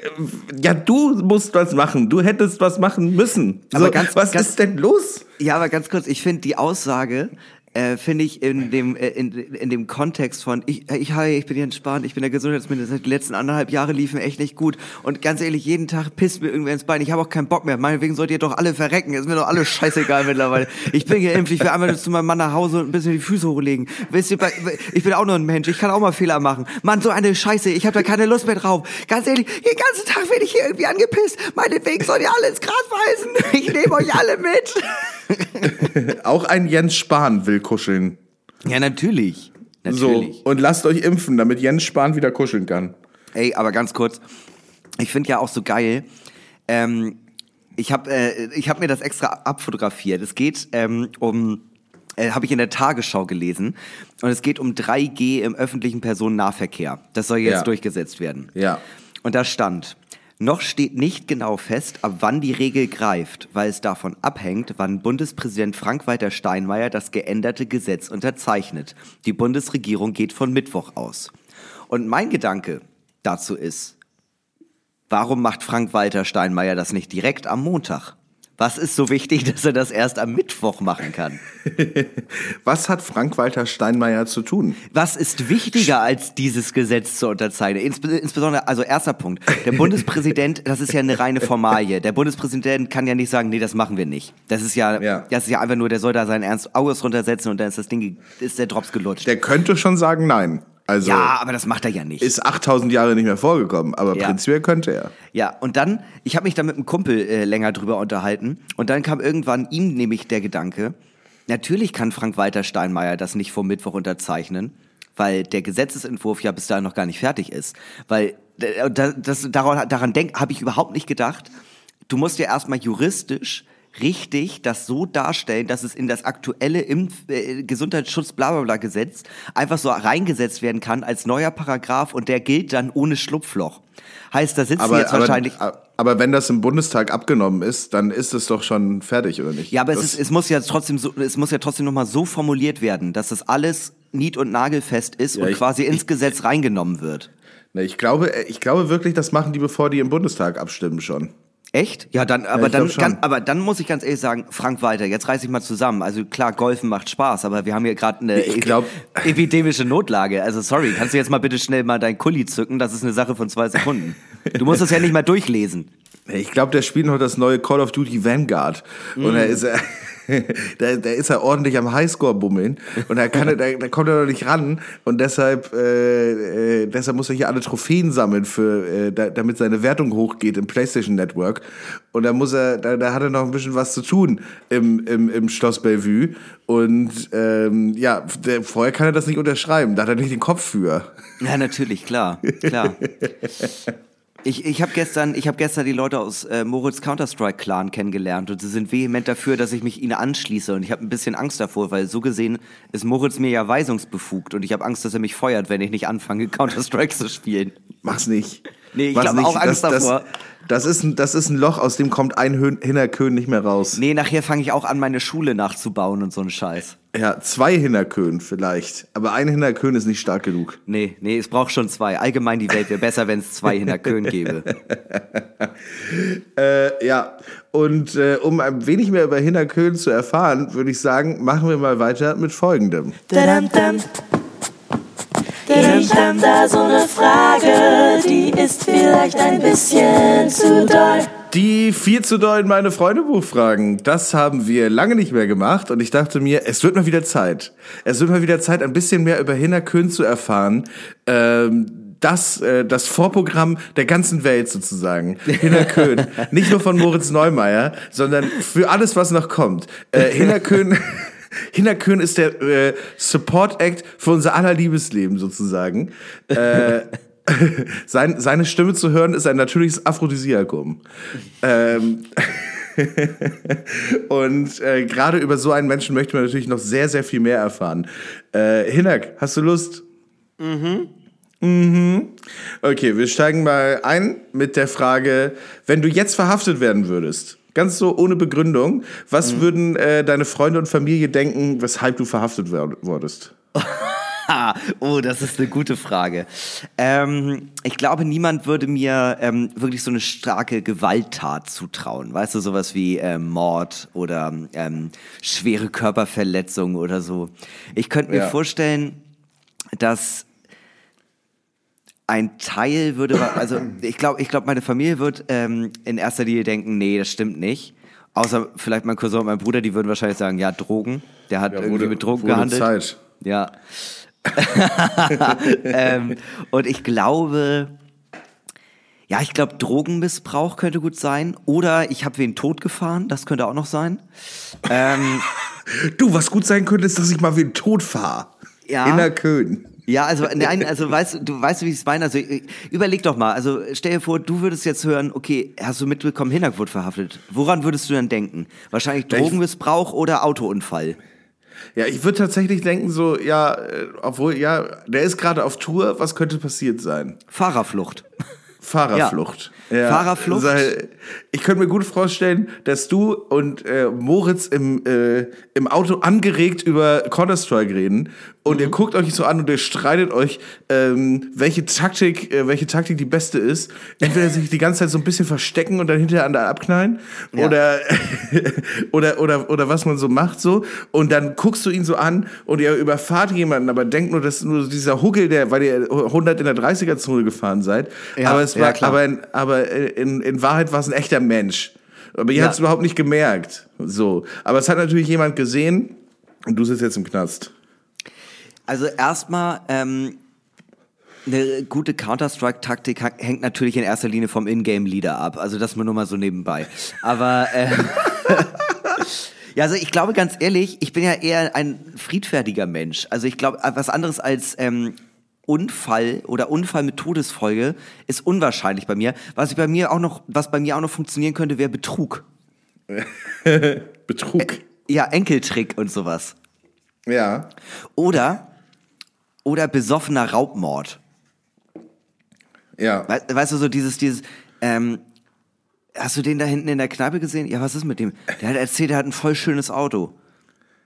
Speaker 2: ja, du musst was machen. Du hättest was machen müssen. So, ganz, was ganz, ist denn los?
Speaker 3: Ja, aber ganz kurz, ich finde die Aussage, äh, finde ich in dem, äh, in, in dem Kontext von, ich, ich, hi, ich bin hier entspannt, ich bin der Gesundheitsminister, die letzten anderthalb Jahre liefen echt nicht gut und ganz ehrlich, jeden Tag pisst mir irgendwer ins Bein, ich habe auch keinen Bock mehr, meinetwegen sollt ihr doch alle verrecken, ist mir doch alles scheißegal mittlerweile. Ich bin geimpft, ich will einmal zu meinem Mann nach Hause und ein bisschen die Füße hochlegen. Wisst ihr, ich bin auch nur ein Mensch, ich kann auch mal Fehler machen. Mann, so eine Scheiße, ich habe da keine Lust mehr drauf. Ganz ehrlich, den ganzen Tag werde ich hier irgendwie angepisst, meinetwegen sollt ihr alle ins Gras weisen, ich nehme euch alle mit.
Speaker 2: auch ein Jens Spahn will kuscheln.
Speaker 3: Ja, natürlich. natürlich.
Speaker 2: So, und lasst euch impfen, damit Jens Spahn wieder kuscheln kann.
Speaker 3: Ey, aber ganz kurz, ich finde ja auch so geil, ähm, ich habe äh, hab mir das extra abfotografiert. Es geht ähm, um, äh, habe ich in der Tagesschau gelesen, und es geht um 3G im öffentlichen Personennahverkehr. Das soll jetzt ja. durchgesetzt werden.
Speaker 2: Ja.
Speaker 3: Und da stand, noch steht nicht genau fest, ab wann die Regel greift, weil es davon abhängt, wann Bundespräsident Frank-Walter Steinmeier das geänderte Gesetz unterzeichnet. Die Bundesregierung geht von Mittwoch aus. Und mein Gedanke dazu ist, warum macht Frank-Walter Steinmeier das nicht direkt am Montag? Was ist so wichtig, dass er das erst am Mittwoch machen kann?
Speaker 2: Was hat Frank-Walter Steinmeier zu tun?
Speaker 3: Was ist wichtiger als dieses Gesetz zu unterzeichnen? insbesondere, also erster Punkt. Der Bundespräsident, das ist ja eine reine Formalie. Der Bundespräsident kann ja nicht sagen, nee, das machen wir nicht. Das ist ja, ja. das ist ja einfach nur, der soll da seinen Ernst August runtersetzen und dann ist das Ding, ist der Drops gelutscht.
Speaker 2: Der könnte schon sagen, nein. Also
Speaker 3: ja, aber das macht er ja nicht.
Speaker 2: Ist 8000 Jahre nicht mehr vorgekommen, aber ja. prinzipiell könnte er.
Speaker 3: Ja, und dann, ich habe mich da mit einem Kumpel äh, länger drüber unterhalten und dann kam irgendwann ihm nämlich der Gedanke, natürlich kann Frank-Walter Steinmeier das nicht vor Mittwoch unterzeichnen, weil der Gesetzesentwurf ja bis dahin noch gar nicht fertig ist. Weil äh, das, das, daran, daran habe ich überhaupt nicht gedacht. Du musst ja erstmal juristisch richtig das so darstellen, dass es in das aktuelle Impf äh, Gesundheitsschutz blablabla Gesetz einfach so reingesetzt werden kann als neuer Paragraph und der gilt dann ohne Schlupfloch. Heißt, da sitzen aber, jetzt wahrscheinlich.
Speaker 2: Aber, wenn das im Bundestag abgenommen ist, dann ist es doch schon fertig, oder nicht?
Speaker 3: Ja, aber es, ist, es muss ja trotzdem so, es muss ja trotzdem nochmal so formuliert werden, dass das alles nied- und nagelfest ist ja, und ich, quasi ins Gesetz reingenommen wird.
Speaker 2: Ich glaube, ich glaube wirklich, das machen die, bevor die im Bundestag abstimmen schon.
Speaker 3: Echt? Ja, dann, aber, ja, dann, kann, aber dann muss ich ganz ehrlich sagen, Frank Walter, jetzt reiß ich mal zusammen. Also klar, Golfen macht Spaß, aber wir haben hier gerade eine glaub, epidemische Notlage. Also sorry, kannst du jetzt mal bitte schnell mal dein Kulli zücken? Das ist eine Sache von zwei Sekunden. Du musst das ja nicht mal durchlesen.
Speaker 2: Ich glaube, der spielt noch das neue Call of Duty Vanguard. Mm. Und er ist, da, da ist er ordentlich am Highscore bummeln und da, kann er, da, da kommt er noch nicht ran und deshalb, äh, äh, deshalb muss er hier alle Trophäen sammeln, für, äh, da, damit seine Wertung hochgeht im PlayStation Network und da muss er, da, da hat er noch ein bisschen was zu tun im, im, im Schloss Bellevue und ähm, ja, der, vorher kann er das nicht unterschreiben, da hat er nicht den Kopf für.
Speaker 3: Ja, natürlich, klar, klar. Ich, ich habe gestern, ich hab gestern die Leute aus äh, Moritz Counter-Strike Clan kennengelernt und sie sind vehement dafür, dass ich mich ihnen anschließe und ich habe ein bisschen Angst davor, weil so gesehen ist Moritz mir ja weisungsbefugt und ich habe Angst, dass er mich feuert, wenn ich nicht anfange Counter-Strike zu spielen.
Speaker 2: Mach's nicht.
Speaker 3: Nee, ich habe auch Angst das, davor.
Speaker 2: Das, das ist, ein, das ist ein Loch, aus dem kommt ein Hinnerkön nicht mehr raus.
Speaker 3: Nee, nachher fange ich auch an, meine Schule nachzubauen und so ein Scheiß.
Speaker 2: Ja, zwei Hinnerkön vielleicht. Aber ein Hinnerkön ist nicht stark genug.
Speaker 3: Nee, nee, es braucht schon zwei. Allgemein die Welt wäre besser, wenn es zwei Hinnerkön gäbe.
Speaker 2: äh, ja, und äh, um ein wenig mehr über Hinnerkön zu erfahren, würde ich sagen, machen wir mal weiter mit folgendem.
Speaker 1: Ich hab da so eine Frage, die ist vielleicht ein bisschen zu doll.
Speaker 2: Die viel zu doll meine Freunde Buchfragen, das haben wir lange nicht mehr gemacht und ich dachte mir, es wird mal wieder Zeit. Es wird mal wieder Zeit, ein bisschen mehr über Hinnerkön zu erfahren. Ähm, das, äh, das Vorprogramm der ganzen Welt sozusagen. Hinnerkön. Nicht nur von Moritz Neumeier, sondern für alles, was noch kommt. Äh, Hinnerkön. Hinnerkön ist der äh, Support Act für unser aller Liebesleben sozusagen. Äh, sein, seine Stimme zu hören ist ein natürliches Aphrodisiakum. Ähm, und äh, gerade über so einen Menschen möchte man natürlich noch sehr, sehr viel mehr erfahren. Äh, Hinak, hast du Lust? Mhm. Mhm. Okay, wir steigen mal ein mit der Frage, wenn du jetzt verhaftet werden würdest, ganz so ohne Begründung, was mhm. würden äh, deine Freunde und Familie denken, weshalb du verhaftet wurdest?
Speaker 3: oh, das ist eine gute Frage. Ähm, ich glaube, niemand würde mir ähm, wirklich so eine starke Gewalttat zutrauen. Weißt du, sowas wie ähm, Mord oder ähm, schwere Körperverletzung oder so. Ich könnte mir ja. vorstellen, dass ein Teil würde, also ich glaube, ich glaube, meine Familie wird ähm, in erster Linie denken, nee, das stimmt nicht. Außer vielleicht mein Cousin und mein Bruder, die würden wahrscheinlich sagen, ja, Drogen. Der hat ja, irgendwie wurde, mit Drogen gehandelt. Zeit. Ja. ähm, und ich glaube, ja, ich glaube, Drogenmissbrauch könnte gut sein. Oder ich habe wen tot gefahren, das könnte auch noch sein. Ähm,
Speaker 2: du, was gut sein könnte, ist, dass ich mal wen tot fahre. Ja. In der Köln.
Speaker 3: Ja, also nein, also weißt du, weißt du, wie ich es meine? Also überleg doch mal. Also stell dir vor, du würdest jetzt hören, okay, hast du mitbekommen, Hinak wurde verhaftet. Woran würdest du dann denken? Wahrscheinlich Drogenmissbrauch oder Autounfall.
Speaker 2: Ja, ich würde tatsächlich denken, so, ja, äh, obwohl, ja, der ist gerade auf Tour, was könnte passiert sein?
Speaker 3: Fahrerflucht.
Speaker 2: Fahrerflucht.
Speaker 3: Ja. Fahrerflucht.
Speaker 2: Ich könnte mir gut vorstellen, dass du und äh, Moritz im, äh, im Auto angeregt über Counter-Strike reden und mhm. ihr guckt euch so an und ihr streitet euch, ähm, welche Taktik, äh, welche Taktik die beste ist. Entweder sich die ganze Zeit so ein bisschen verstecken und dann hinterher an der abknallen ja. oder, oder, oder, oder was man so macht so und dann guckst du ihn so an und ihr überfahrt jemanden, aber denkt nur, dass nur dieser Huckel, der, weil ihr 100 in der 30er-Zone gefahren seid, ja, aber es war, aber, in, aber in, in Wahrheit war es ein echter Mensch. Aber ihr ja. habt es überhaupt nicht gemerkt. So. Aber es hat natürlich jemand gesehen und du sitzt jetzt im Knast.
Speaker 3: Also erstmal, ähm, eine gute Counter-Strike-Taktik hängt natürlich in erster Linie vom Ingame-Leader ab. Also das nur mal so nebenbei. Aber äh, ja, also ich glaube ganz ehrlich, ich bin ja eher ein friedfertiger Mensch. Also ich glaube, was anderes als ähm, Unfall oder Unfall mit Todesfolge ist unwahrscheinlich bei mir. Was bei mir auch noch, was bei mir auch noch funktionieren könnte, wäre Betrug.
Speaker 2: Betrug.
Speaker 3: Ä ja, Enkeltrick und sowas.
Speaker 2: Ja.
Speaker 3: Oder oder besoffener Raubmord.
Speaker 2: Ja.
Speaker 3: We weißt du, so dieses, dieses, ähm, hast du den da hinten in der Kneipe gesehen? Ja, was ist mit dem? Der hat erzählt, er hat ein voll schönes Auto.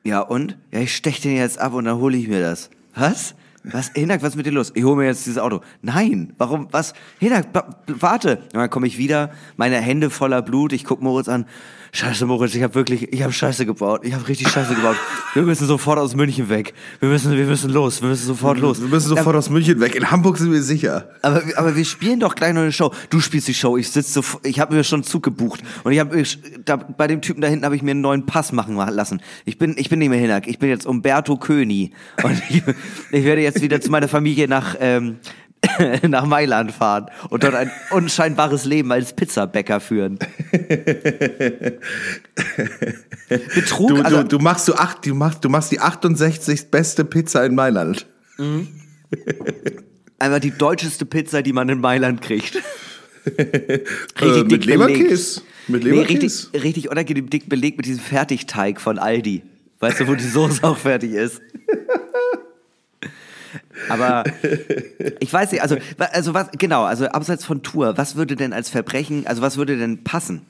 Speaker 3: Ja, und? Ja, ich stech den jetzt ab und dann hole ich mir das. Was? Was, Hinak, was ist mit dir los? Ich hole mir jetzt dieses Auto. Nein, warum, was? Hinak, warte. Und dann komme ich wieder, meine Hände voller Blut, ich guck Moritz an. Scheiße, Moritz, ich habe wirklich, ich habe Scheiße gebaut. Ich habe richtig Scheiße gebaut. Wir müssen sofort aus München weg. Wir müssen, wir müssen los. Wir müssen sofort los.
Speaker 2: Wir müssen sofort aus München weg. In Hamburg sind wir sicher.
Speaker 3: Aber, aber wir spielen doch gleich noch eine Show. Du spielst die Show. Ich sitze so, ich habe mir schon Zug gebucht und ich habe da, bei dem Typen da hinten habe ich mir einen neuen Pass machen lassen. Ich bin, ich bin nicht mehr Hinak. Ich bin jetzt Umberto Köni und ich, ich werde jetzt wieder zu meiner Familie nach ähm, nach Mailand fahren und dort ein unscheinbares Leben als Pizzabäcker führen.
Speaker 2: Betrug. Du, also, du, machst du, acht, du, machst, du machst die 68. beste Pizza in Mailand. Mhm.
Speaker 3: Einmal die deutscheste Pizza, die man in Mailand kriegt.
Speaker 2: richtig äh, mit Leberkäse. Mit Leberkäse.
Speaker 3: Nee, richtig, richtig unangenehm dick belegt mit diesem Fertigteig von Aldi. Weißt du, wo die Soße auch fertig ist? Aber ich weiß nicht, also, also was, genau, also abseits von Tour, was würde denn als Verbrechen, also was würde denn passen?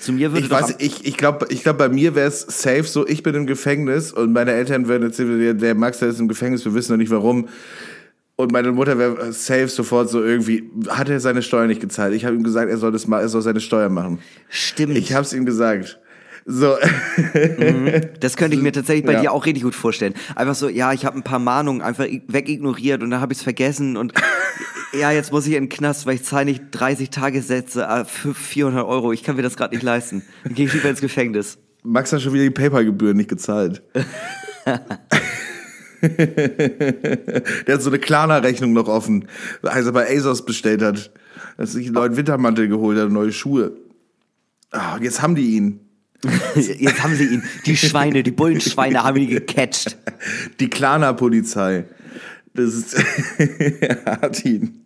Speaker 3: Zu mir würde
Speaker 2: ich weiß, ich, ich glaube, ich glaub, bei mir wäre es safe so, ich bin im Gefängnis und meine Eltern würden erzählen, der, Max, der ist im Gefängnis, wir wissen noch nicht warum. Und meine Mutter wäre safe sofort so irgendwie, hat er seine Steuer nicht gezahlt? Ich habe ihm gesagt, er soll das er soll seine Steuer machen.
Speaker 3: Stimmt.
Speaker 2: Ich habe es ihm gesagt. So.
Speaker 3: Mhm. Das könnte ich mir tatsächlich bei ja. dir auch richtig gut vorstellen. Einfach so, ja, ich habe ein paar Mahnungen einfach wegignoriert und dann habe ich es vergessen und ja, jetzt muss ich in den Knast, weil ich zahle nicht 30 Tagessätze äh, für 400 Euro. Ich kann mir das gerade nicht leisten. Dann gehe ich lieber ins Gefängnis.
Speaker 2: Max hat schon wieder die PayPal-Gebühren nicht gezahlt. Der hat so eine Klarna-Rechnung noch offen, als er bei ASOS bestellt hat. Dass sich einen neuen Wintermantel geholt hat, neue Schuhe. Ah, jetzt haben die ihn.
Speaker 3: Jetzt haben sie ihn. Die Schweine, die Bullenschweine haben ihn gecatcht.
Speaker 2: Die Klarna-Polizei. Das ist, hat ihn.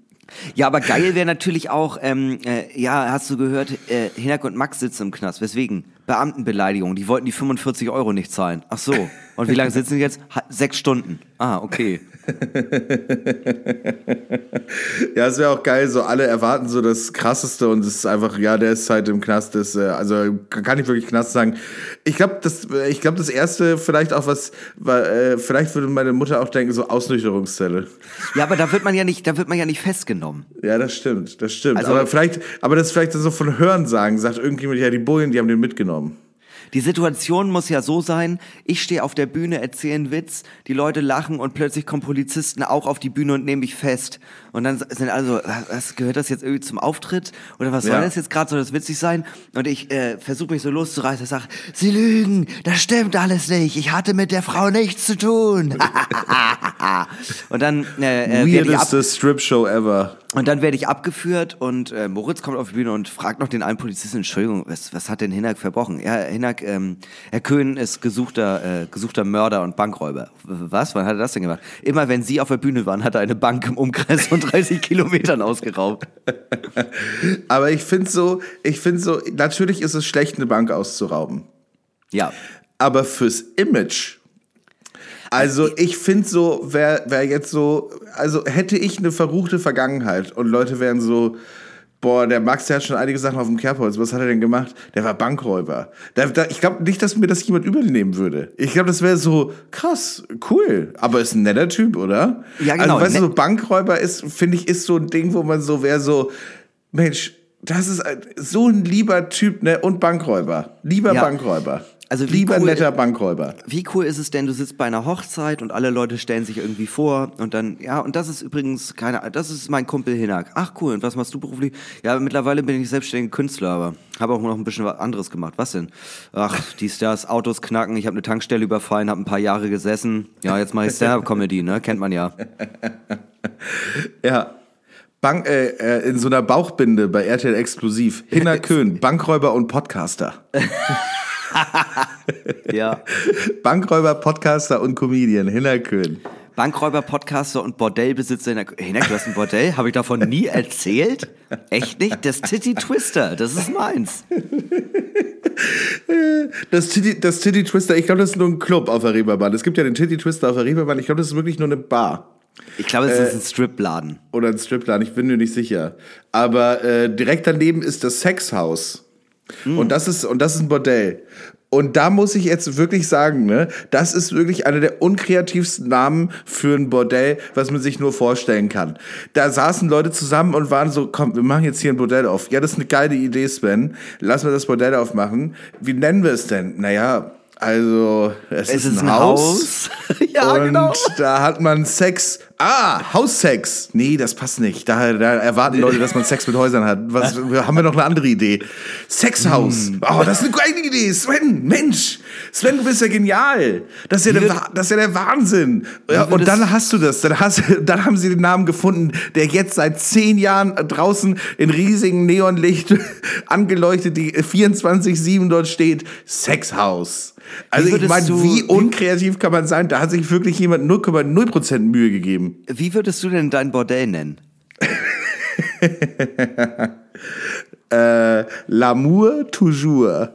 Speaker 3: Ja, aber geil wäre natürlich auch, ähm, äh, ja, hast du gehört, äh, Hinak und Max sitzen im Knast. Weswegen? Beamtenbeleidigung. Die wollten die 45 Euro nicht zahlen. Ach so. Und wie lange sitzen die jetzt? Ha sechs Stunden. Ah, okay.
Speaker 2: Ja, es wäre auch geil, so alle erwarten so das Krasseste und es ist einfach, ja, der ist halt im Knast, das, äh, also kann ich wirklich Knast sagen. Ich glaube, das, äh, ich glaube, das erste vielleicht auch was, war, äh, vielleicht würde meine Mutter auch denken, so Ausnüchterungszelle.
Speaker 3: Ja, aber da wird man ja nicht, da wird man ja nicht festgenommen.
Speaker 2: Ja, das stimmt, das stimmt.
Speaker 3: Also-
Speaker 2: aber vielleicht, aber das ist vielleicht so von Hören sagen, sagt irgendjemand, ja, die Bullen, die haben den mitgenommen.
Speaker 3: Die Situation muss ja so sein, ich stehe auf der Bühne, erzähle einen Witz, die Leute lachen und plötzlich kommen Polizisten auch auf die Bühne und nehmen mich fest. Und dann sind alle so, was, gehört das jetzt irgendwie zum Auftritt? Oder was soll
Speaker 2: Ja.
Speaker 3: das jetzt gerade? Soll das witzig sein? Und ich äh, versuche mich so loszureißen sage, Sie lügen, das stimmt alles nicht, ich hatte mit der Frau nichts zu tun. und dann äh, äh,
Speaker 2: Weirdeste Strip-Show ever.
Speaker 3: und dann werde ich abgeführt und äh, Moritz kommt auf die Bühne und fragt noch den einen Polizisten, Entschuldigung, was, was hat denn Hinak verbrochen? Ja, Hinak, ähm, Herr Köhn ist gesuchter, äh, gesuchter Mörder und Bankräuber. Was? Wann hat er das denn gemacht? Immer wenn Sie auf der Bühne waren, hat er eine Bank im Umkreis von 30 Kilometern ausgeraubt.
Speaker 2: Aber ich finde so, ich finde so, natürlich ist es schlecht, eine Bank auszurauben.
Speaker 3: Ja.
Speaker 2: aber fürs Image. Also ich finde so, wer, wer jetzt so, also hätte ich eine verruchte Vergangenheit und Leute wären so, boah, der Max, der hat schon einige Sachen auf dem Kerbholz, was hat er denn gemacht? Der war Bankräuber. Da, da, ich glaube nicht, dass mir das jemand übernehmen würde. Ich glaube, das wäre so, krass, cool, aber ist ein netter Typ, oder?
Speaker 3: Ja, genau,
Speaker 2: Also weißt du,
Speaker 3: net-
Speaker 2: so Bankräuber ist, finde ich, ist so ein Ding, wo man so wäre so, Mensch, das ist ein, so ein lieber Typ, ne? Und Bankräuber. Lieber
Speaker 3: Ja.
Speaker 2: Bankräuber.
Speaker 3: Also wie
Speaker 2: lieber
Speaker 3: cool-
Speaker 2: netter Bankräuber.
Speaker 3: Wie cool ist es denn, du sitzt bei einer Hochzeit und alle Leute stellen sich irgendwie vor und dann, ja, und das ist übrigens keine, das ist mein Kumpel Hinak. Ach cool, und was machst du beruflich? Ja, mittlerweile bin ich selbstständiger Künstler, aber habe auch noch ein bisschen was anderes gemacht. Was denn? Ach, dies, das, Autos knacken, ich habe eine Tankstelle überfallen, habe ein paar Jahre gesessen. Ja, jetzt mache ich Stand-Up-Comedy, ne? Kennt man ja.
Speaker 2: Ja. Bank, äh, äh, in so einer Bauchbinde bei RTL Exklusiv. Hinner Köhn, Bankräuber und Podcaster.
Speaker 3: Ja.
Speaker 2: Bankräuber, Podcaster und Comedian. Hinner Köhn.
Speaker 3: Bankräuber, Podcaster und Bordellbesitzer. Hinak, du hast ein Bordell? Habe ich davon nie erzählt? Echt nicht? Das Titty Twister, das ist meins.
Speaker 2: Das Titty, das Titty Twister, ich glaube, das ist nur ein Club auf der Reeperbahn. Es gibt ja den Titty Twister auf der Reeperbahn. Ich glaube, das ist wirklich nur eine Bar.
Speaker 3: Ich glaube, es ist ein Stripladen.
Speaker 2: Oder ein Striplan, ich bin mir nicht sicher. Aber äh, direkt daneben ist das Sexhaus. Und das ist und das ist ein Bordell. Und da muss ich jetzt wirklich sagen, ne, das ist wirklich einer der unkreativsten Namen für ein Bordell, was man sich nur vorstellen kann. Da saßen Leute zusammen und waren so, komm, wir machen jetzt hier ein Bordell auf. Ja, das ist eine geile Idee, Sven. Lass mal das Bordell aufmachen. Wie nennen wir es denn? Naja, also es,
Speaker 3: Es
Speaker 2: ist, ein, Haus.
Speaker 3: ja,
Speaker 2: und
Speaker 3: genau.
Speaker 2: da hat man Sex. Ah, Haussex. Nee, das passt nicht. Da, da erwarten Leute, dass man Sex mit Häusern hat. Was, haben wir noch eine andere Idee? Sexhaus.
Speaker 3: Hm.
Speaker 2: Oh, das ist eine geile Idee. Sven, Mensch. Sven, du bist ja genial. Das ist ja, der, das ist ja der Wahnsinn. Ja, und dann hast du das. Dann, hast, dann haben sie den Namen gefunden, der jetzt seit zehn Jahren draußen in riesigen Neonlicht angeleuchtet, die 24-7 dort steht. Sexhaus. Also ich meine, wie- unkreativ kann man sein? Da hat sich wirklich jemand 0,0% Mühe gegeben.
Speaker 3: Wie würdest du denn dein Bordell nennen?
Speaker 2: Äh, L'amour toujours.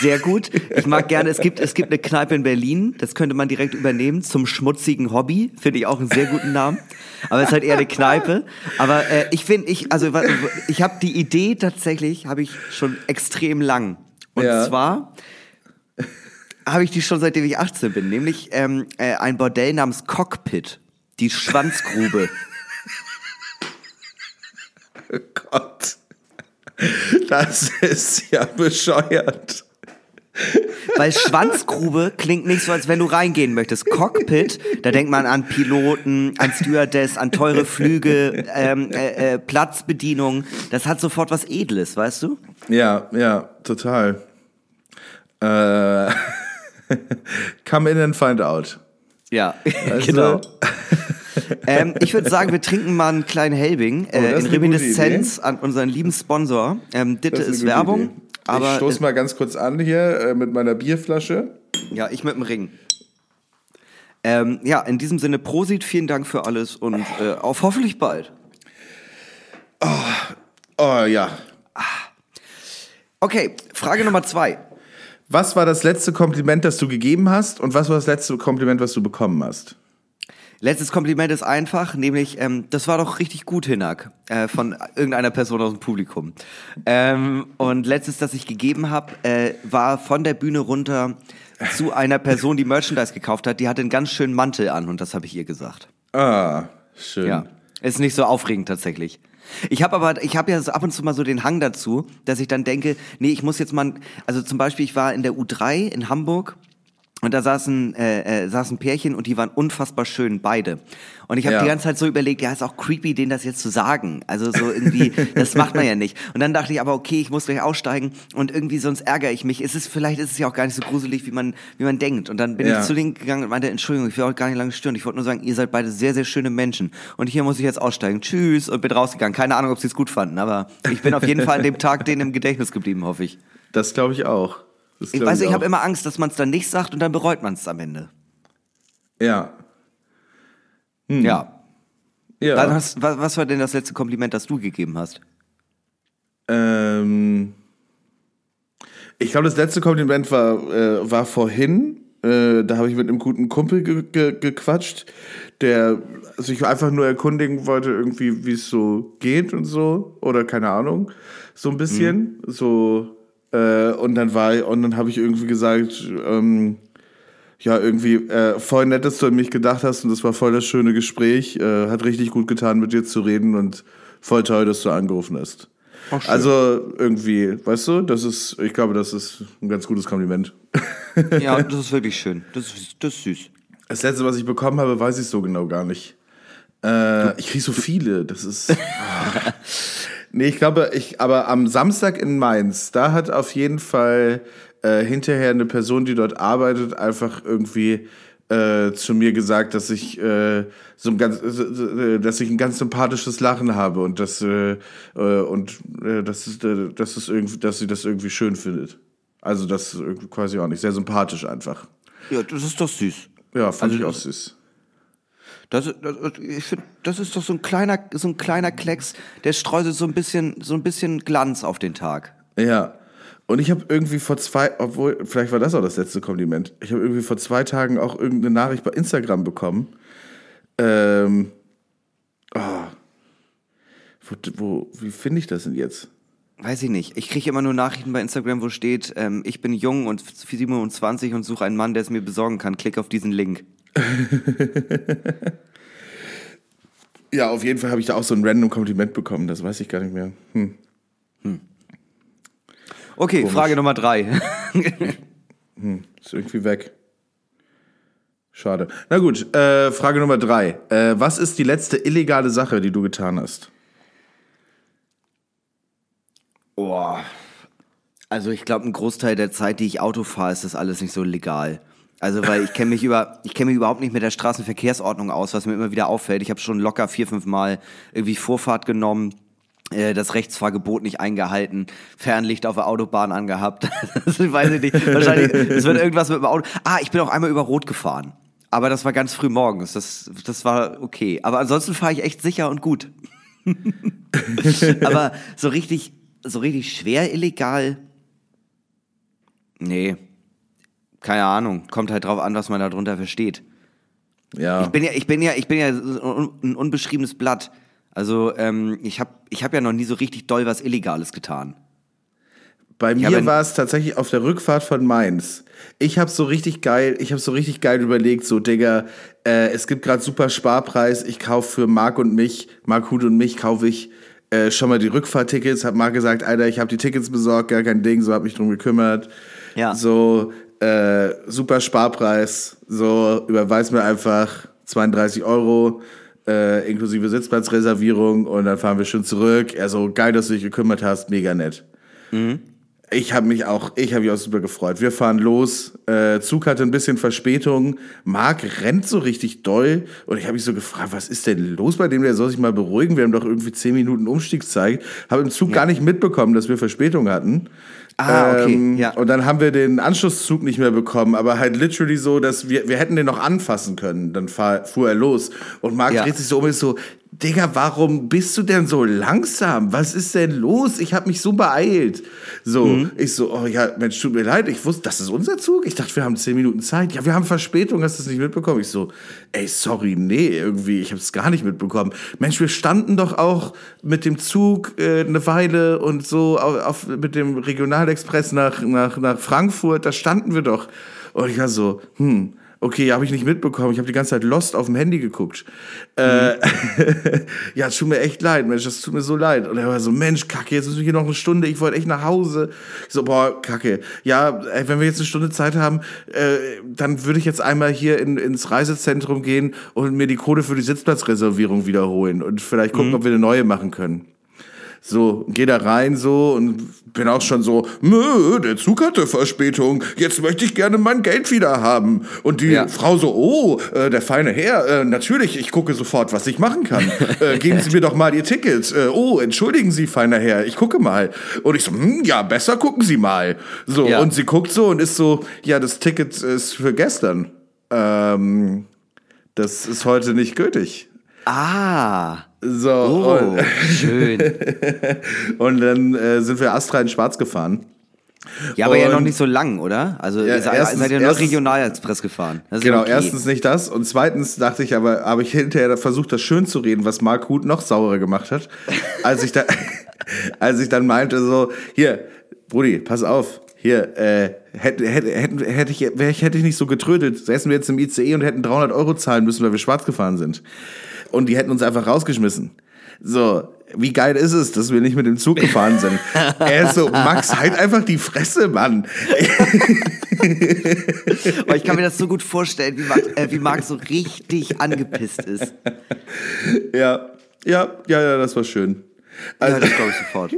Speaker 3: Sehr gut. Ich mag gerne, es gibt, es gibt eine Kneipe in Berlin, das könnte man direkt übernehmen, zum schmutzigen Hobby. Finde ich auch einen sehr guten Namen. Aber es ist halt eher eine Kneipe. Aber äh, ich finde, ich, also ich habe die Idee tatsächlich, habe ich schon extrem lang. Und
Speaker 2: Ja.
Speaker 3: zwar habe ich die schon seitdem ich 18 bin, nämlich ähm, äh, ein Bordell namens Cockpit. Die Schwanzgrube.
Speaker 2: Oh Gott. Das ist ja bescheuert.
Speaker 3: Weil Schwanzgrube klingt nicht so, als wenn du reingehen möchtest. Cockpit, da denkt man an Piloten, an Stewardess, an teure Flüge, ähm, äh, äh, Platzbedienung. Das hat sofort was Edles, weißt du?
Speaker 2: Ja, ja, total. Äh, come in and find out.
Speaker 3: Ja,
Speaker 2: Weißt
Speaker 3: genau. ähm, ich würde sagen, wir trinken mal einen kleinen Helbing
Speaker 2: Oh,
Speaker 3: äh, in Reminiszenz an unseren lieben Sponsor. Ähm, Ditte ist, Werbung,
Speaker 2: Idee.
Speaker 3: aber
Speaker 2: ich stoß mal ganz kurz an hier äh, mit meiner Bierflasche.
Speaker 3: ja, ich mit dem Ring. Ähm, ja, in diesem Sinne, Prosit, vielen Dank für alles und äh, auf hoffentlich bald.
Speaker 2: Oh ja.
Speaker 3: Okay, Frage Nummer zwei.
Speaker 2: Was war das letzte Kompliment, das du gegeben hast und was war das letzte Kompliment, was du bekommen hast?
Speaker 3: Letztes Kompliment ist einfach, nämlich, ähm, das war doch richtig gut, Hinak, äh, von irgendeiner Person aus dem Publikum. Ähm, und letztes, das ich gegeben habe, äh, war von der Bühne runter zu einer Person, die Merchandise gekauft hat. Die hatte einen ganz schönen Mantel an und das habe ich ihr gesagt.
Speaker 2: Ah, schön.
Speaker 3: Ja, ist nicht so aufregend tatsächlich. Ich habe aber, ich habe ja so ab und zu mal so den Hang dazu, dass ich dann denke, nee, ich muss jetzt mal, also zum Beispiel, ich war in der U3 in Hamburg und da saßen, äh, äh, saßen Pärchen und die waren unfassbar schön, beide. Und ich habe
Speaker 2: Ja.
Speaker 3: die ganze Zeit so überlegt, ja, ist auch creepy, denen das jetzt zu sagen. Also so irgendwie, das macht man ja nicht. Und dann dachte ich aber, okay, ich muss gleich aussteigen und irgendwie sonst ärgere ich mich. Es ist, vielleicht ist es ja auch gar nicht so gruselig, wie man, wie man denkt. Und dann bin
Speaker 2: Ja.
Speaker 3: ich zu denen gegangen und meinte, Entschuldigung, ich will auch gar nicht lange stören. Ich wollte nur sagen, ihr seid beide sehr, sehr schöne Menschen. Und hier muss ich jetzt aussteigen. Tschüss und bin rausgegangen. Keine Ahnung, ob sie es gut fanden, aber ich bin auf jeden Fall an dem Tag denen im Gedächtnis geblieben, hoffe ich.
Speaker 2: Das glaube ich auch. Das
Speaker 3: Ich weiß, ich
Speaker 2: auch.
Speaker 3: habe immer Angst, dass man es dann nicht sagt und dann bereut man es am Ende.
Speaker 2: Ja.
Speaker 3: Ja.
Speaker 2: Ja.
Speaker 3: Dann hast, was, was war denn das letzte Kompliment, das du gegeben hast?
Speaker 2: Ähm, ich glaube, das letzte Kompliment war, äh, war vorhin. Äh, da habe ich mit einem guten Kumpel ge ge gequatscht, der sich einfach nur erkundigen wollte, irgendwie, wie es so geht und so. Oder keine Ahnung. So ein bisschen. So. Äh, und dann war und dann habe ich irgendwie gesagt, ähm, ja, irgendwie äh, voll nett, dass du an mich gedacht hast und das war voll das schöne Gespräch. Äh, hat richtig gut getan, mit dir zu reden und voll toll, dass du angerufen hast. Also irgendwie, weißt du, das ist, ich glaube, das ist ein ganz gutes Kompliment.
Speaker 3: Ja, das ist wirklich schön. Das ist, das ist süß.
Speaker 2: Das letzte, was ich bekommen habe, weiß ich so genau gar nicht. Äh, ich kriege so viele, das ist. Nee, ich glaube, ich, aber am Samstag in Mainz, da hat auf jeden Fall äh, hinterher eine Person, die dort arbeitet, einfach irgendwie äh, zu mir gesagt, dass ich äh, so ein ganz, äh, dass ich ein ganz sympathisches Lachen habe und dass äh, äh, und äh, dass, es, dass es irgendwie, dass sie das irgendwie schön findet. Also das ist quasi auch nicht sehr sympathisch einfach.
Speaker 3: Ja, das ist doch süß.
Speaker 2: Ja, fand
Speaker 3: Also
Speaker 2: ich auch süß.
Speaker 3: Das, das, ich finde, das ist doch so ein kleiner, so ein kleiner Klecks, der streut so ein bisschen, so ein bisschen Glanz auf den Tag.
Speaker 2: Ja. Und ich habe irgendwie vor zwei, obwohl, vielleicht war das auch das letzte Kompliment. Ich habe irgendwie vor zwei Tagen auch irgendeine Nachricht bei Instagram bekommen. Ähm, oh, wo, wo, wie finde ich das denn jetzt?
Speaker 3: Weiß ich nicht. Ich kriege immer nur Nachrichten bei Instagram, wo steht, ähm, ich bin jung und 27 und suche einen Mann, der es mir besorgen kann. Klick auf diesen Link.
Speaker 2: Ja, auf jeden Fall habe ich da auch so ein random Kompliment bekommen. Das weiß ich gar nicht mehr. Hm.
Speaker 3: Okay, Frage Nummer drei.
Speaker 2: Ist irgendwie weg. Schade. Na gut, äh, Frage Nummer drei. Äh, was ist die letzte illegale Sache, die du getan hast?
Speaker 3: Boah. Also ich glaube, ein Großteil der Zeit, die ich Auto fahre, ist das alles nicht so legal. Also weil ich kenne mich über, ich kenne mich überhaupt nicht mit der Straßenverkehrsordnung aus, was mir immer wieder auffällt. Ich habe schon locker vier, fünf Mal irgendwie Vorfahrt genommen, äh, das Rechtsfahrgebot nicht eingehalten, Fernlicht auf der Autobahn angehabt. das weiß ich nicht. Wahrscheinlich, es wird irgendwas mit dem Auto. Ah, ich bin auch einmal über Rot gefahren. Aber das war ganz früh morgens. Das, das war okay. Aber ansonsten fahre ich echt sicher und gut. Aber so richtig, so richtig schwer illegal. Nee. Keine Ahnung. Kommt halt drauf an, was man darunter versteht.
Speaker 2: Ja.
Speaker 3: Ich bin ja, ich bin ja, ich bin ja ein unbeschriebenes Blatt. Also ähm, ich habe ich hab ja noch nie so richtig doll was Illegales getan.
Speaker 2: Bei mir war es tatsächlich auf der Rückfahrt von Mainz. Ich habe so richtig geil, ich habe so richtig geil überlegt, so Digga, äh, es gibt gerade super Sparpreis. Ich kaufe für Marc und mich, Marc Hut und mich kaufe ich äh, schon mal die Rückfahrtickets. Hab Marc gesagt, Alter, ich habe die Tickets besorgt, gar kein Ding, so hab mich drum gekümmert.
Speaker 3: Ja.
Speaker 2: So äh, super Sparpreis, so überweis mir einfach 32 Euro. Äh, inklusive Sitzplatzreservierung und dann fahren wir schon zurück. Er so, geil, dass du dich gekümmert hast, mega nett. Ich habe mich auch, ich habe mich auch super gefreut. Wir fahren los. Äh, Zug hatte ein bisschen Verspätung. Marc rennt so richtig doll und ich habe mich so gefragt, was ist denn los bei dem? Der soll sich mal beruhigen. Wir haben doch irgendwie zehn Minuten Umstiegszeit. Habe im Zug ja. gar nicht mitbekommen, dass wir Verspätung hatten. Ah, okay. Ähm, ja. Und dann haben wir den Anschlusszug nicht mehr bekommen, aber halt literally so, dass wir, wir hätten den noch anfassen können. Dann fahr, fuhr er los. Und Marc ja. dreht sich so um und ist so, Digga, warum bist du denn so langsam? Was ist denn los? Ich habe mich so beeilt. So, mhm. ich so, oh ja, Mensch, tut mir leid, ich wusste, das ist unser Zug. Ich dachte, wir haben zehn Minuten Zeit. Ja, wir haben Verspätung, hast du es nicht mitbekommen? Ich so, ey, sorry, nee, irgendwie, ich habe es gar nicht mitbekommen. Mensch, wir standen doch auch mit dem Zug äh, eine Weile und so auf, auf, mit dem Regionalexpress nach, nach, nach Frankfurt, da standen wir doch. Und ich war so, hm, Okay, habe ich nicht mitbekommen. Ich habe die ganze Zeit Lost auf dem Handy geguckt. Mhm. Äh, ja, es tut mir echt leid, Mensch, das tut mir so leid. Und er war so, Mensch, Kacke, jetzt ist hier noch eine Stunde, ich wollte echt nach Hause. Ich so, boah, Kacke. Ja, ey, wenn wir jetzt eine Stunde Zeit haben, äh, dann würde ich jetzt einmal hier in, ins Reisezentrum gehen und mir die Code für die Sitzplatzreservierung wiederholen und vielleicht gucken, mhm. ob wir eine neue machen können. So, geh da rein so und bin auch schon so, Mö, der Zug hatte Verspätung, jetzt möchte ich gerne mein Geld wieder haben. Und die ja. Frau so, oh, äh, der feine Herr, äh, natürlich, ich gucke sofort, was ich machen kann. Äh, geben Sie mir doch mal Ihr Ticket. Äh, oh, entschuldigen Sie, feiner Herr, ich gucke mal. Und ich so, hm, ja, besser gucken Sie mal. So, ja. und sie guckt so und ist so, ja, das Ticket ist für gestern. Ähm, das ist heute nicht gültig.
Speaker 3: Ah.
Speaker 2: So,
Speaker 3: oh, und, schön.
Speaker 2: und dann äh, sind wir Astra in Schwarz gefahren.
Speaker 3: Ja, aber und, ja noch nicht so lang, oder? Also ja, seid, erstens, seid ihr nur Regionalexpress gefahren.
Speaker 2: genau, okay. erstens nicht das und zweitens dachte ich aber, habe ich hinterher versucht, das schön zu reden, was Mark Huth noch saurer gemacht hat, als ich da, als ich dann meinte so, hier, Brudi, pass auf, hier, äh, hätte, hätte, hätte, hätte, ich, hätte ich nicht so getrödet, säßen wir jetzt im ICE und hätten 300 Euro zahlen müssen, weil wir schwarz gefahren sind und die hätten uns einfach rausgeschmissen. So, wie geil ist es, dass wir nicht mit dem Zug gefahren sind? er ist so, Max, halt einfach die Fresse, Mann.
Speaker 3: Aber ich kann mir das so gut vorstellen, wie Max, äh, wie Max so richtig angepisst ist.
Speaker 2: Ja, ja, ja, ja, das war schön.
Speaker 3: Also, ja, das glaube ich sofort.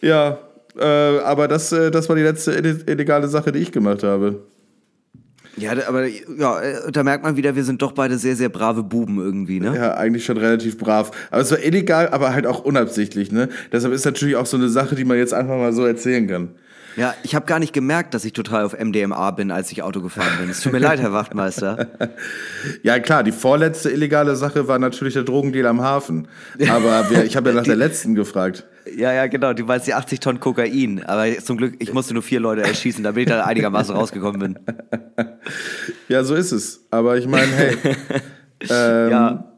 Speaker 2: ja, äh, aber das, äh, das war die letzte illegale Sache, die ich gemacht habe.
Speaker 3: Ja, aber ja, äh, da merkt man wieder, wir sind doch beide sehr, sehr brave Buben irgendwie, ne?
Speaker 2: Ja, eigentlich schon relativ brav. Aber es war illegal, aber halt auch unabsichtlich, ne? Deshalb ist natürlich auch so eine Sache, die man jetzt einfach mal so erzählen kann.
Speaker 3: Ja, ich habe gar nicht gemerkt, dass ich total auf MDMA bin, als ich Auto gefahren bin. Es tut mir leid, Herr Wachtmeister.
Speaker 2: Ja, klar, die vorletzte illegale Sache war natürlich der Drogendeal am Hafen. Aber wir, ich habe ja nach die, der letzten gefragt.
Speaker 3: Ja, ja, genau. Du meinst die 80 Tonnen Kokain. Aber zum Glück, ich musste nur vier Leute erschießen, damit ich da einigermaßen rausgekommen bin.
Speaker 2: Ja, so ist es. Aber ich meine, hey. ähm, ja.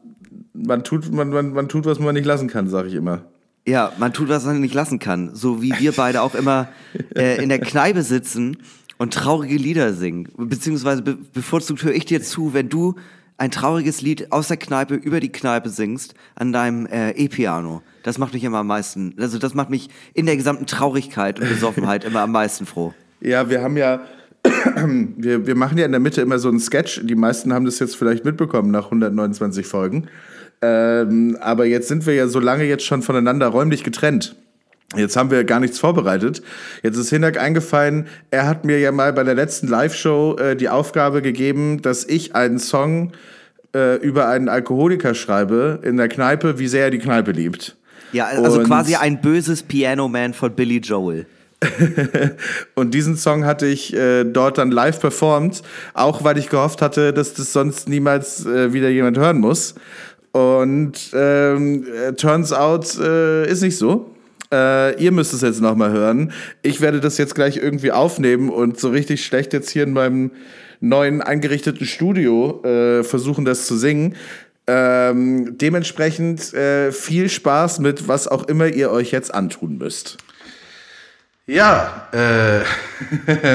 Speaker 2: man, tut, man, man, man tut, was man nicht lassen kann, sage ich immer.
Speaker 3: Ja, man tut, was man nicht lassen kann. So wie wir beide auch immer äh, in der Kneipe sitzen und traurige Lieder singen. Beziehungsweise be bevorzugt höre ich dir zu, wenn du ein trauriges Lied aus der Kneipe über die Kneipe singst an deinem äh, E-Piano. Das macht mich immer am meisten, also das macht mich in der gesamten Traurigkeit und Besoffenheit immer am meisten froh.
Speaker 2: Ja, wir haben ja, wir, wir machen ja in der Mitte immer so einen Sketch. Die meisten haben das jetzt vielleicht mitbekommen nach 129 Folgen. Ähm, aber jetzt sind wir ja so lange jetzt schon voneinander räumlich getrennt. Jetzt haben wir gar nichts vorbereitet. Jetzt ist Hinak eingefallen, er hat mir ja mal bei der letzten Live-Show äh, die Aufgabe gegeben, dass ich einen Song äh, über einen Alkoholiker schreibe in der Kneipe, wie sehr er die Kneipe liebt.
Speaker 3: Ja, also Und quasi ein böses Piano Man von Billy Joel.
Speaker 2: und diesen Song hatte ich äh, dort dann live performt, auch weil ich gehofft hatte, dass das sonst niemals äh, wieder jemand hören muss. Und ähm, äh, turns out äh, ist nicht so. Äh, ihr müsst es jetzt nochmal hören. Ich werde das jetzt gleich irgendwie aufnehmen und so richtig schlecht jetzt hier in meinem neuen eingerichteten Studio äh, versuchen, das zu singen. Ähm, dementsprechend äh, viel Spaß mit was auch immer ihr euch jetzt antun müsst. Ja, äh,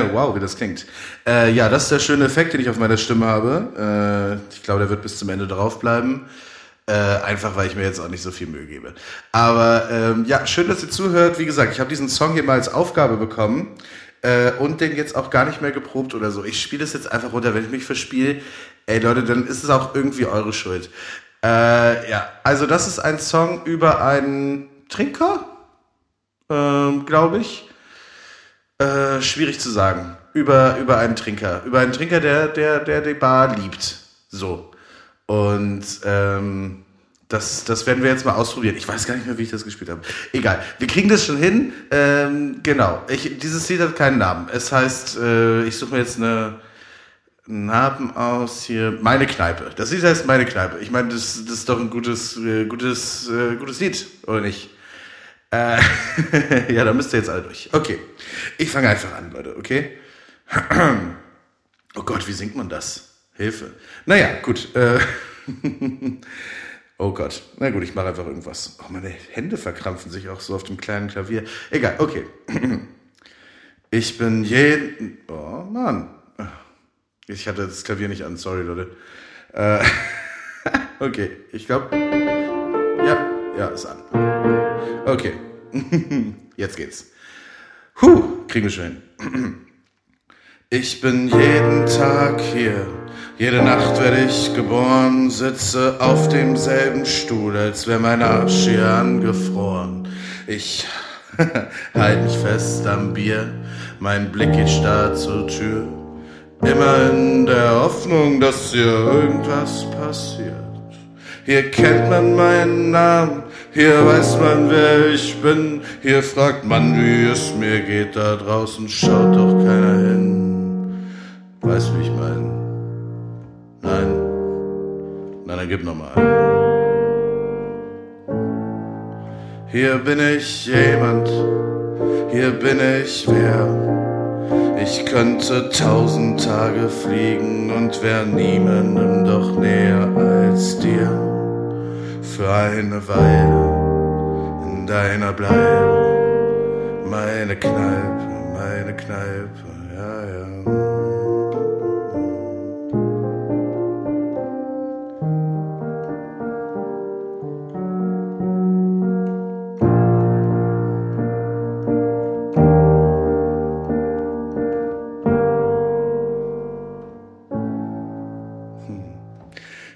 Speaker 2: wow, wie das klingt. Äh, ja, das ist der schöne Effekt, den ich auf meiner Stimme habe. Äh, ich glaube, der wird bis zum Ende draufbleiben. bleiben. Äh, einfach weil ich mir jetzt auch nicht so viel Mühe gebe. Aber ähm, ja, schön, dass ihr zuhört. Wie gesagt, ich habe diesen Song hier mal als Aufgabe bekommen äh, und den jetzt auch gar nicht mehr geprobt oder so. Ich spiele es jetzt einfach runter. Wenn ich mich verspiele, ey Leute, dann ist es auch irgendwie eure Schuld. Äh, ja, also das ist ein Song über einen Trinker. ähm, glaube ich. Äh, schwierig zu sagen. Über, über einen Trinker. Über einen Trinker, der, der, der die Bar liebt. So. Und ähm, das, das werden wir jetzt mal ausprobieren. Ich weiß gar nicht mehr, wie ich das gespielt habe. Egal. Wir kriegen das schon hin. Ähm, genau. Ich, dieses Lied hat keinen Namen. Es heißt, äh, ich suche mir jetzt eine Namen aus hier. Meine Kneipe. Das Lied heißt Meine Kneipe. Ich meine, das, das ist doch ein gutes, äh, gutes, äh, gutes Lied, oder nicht? Äh, ja, da müsst ihr jetzt alle durch. Okay. Ich fange einfach an, Leute, okay? oh Gott, wie singt man das? Hilfe. Naja, gut. Äh, oh Gott. Na gut, ich mache einfach irgendwas. Oh, meine Hände verkrampfen sich auch so auf dem kleinen Klavier. Egal, okay. Ich bin jeden. Oh Mann. Ich hatte das Klavier nicht an, sorry, Leute. Äh, okay, ich glaube. Ja, ja, ist an. Okay. Jetzt geht's. Huh, kriegen wir schon hin. Ich bin jeden Tag hier, jede Nacht werde ich geboren, sitze auf demselben Stuhl, als wäre mein Arsch hier angefroren. Ich halt mich fest am Bier, mein Blick geht starr zur Tür, immer in der Hoffnung, dass hier irgendwas passiert. Hier kennt man meinen Namen, hier weiß man, wer ich bin, hier fragt man, wie es mir geht, da draußen schaut doch keiner hin. Weißt du, wie ich meine? Nein? Nein, dann gib nochmal einen. Hier bin ich jemand, hier bin ich wer. Ich könnte tausend Tage fliegen und wär niemandem doch näher als dir. Für eine Weile in deiner Bleibe, meine Kneipe, meine Kneipe, ja, ja.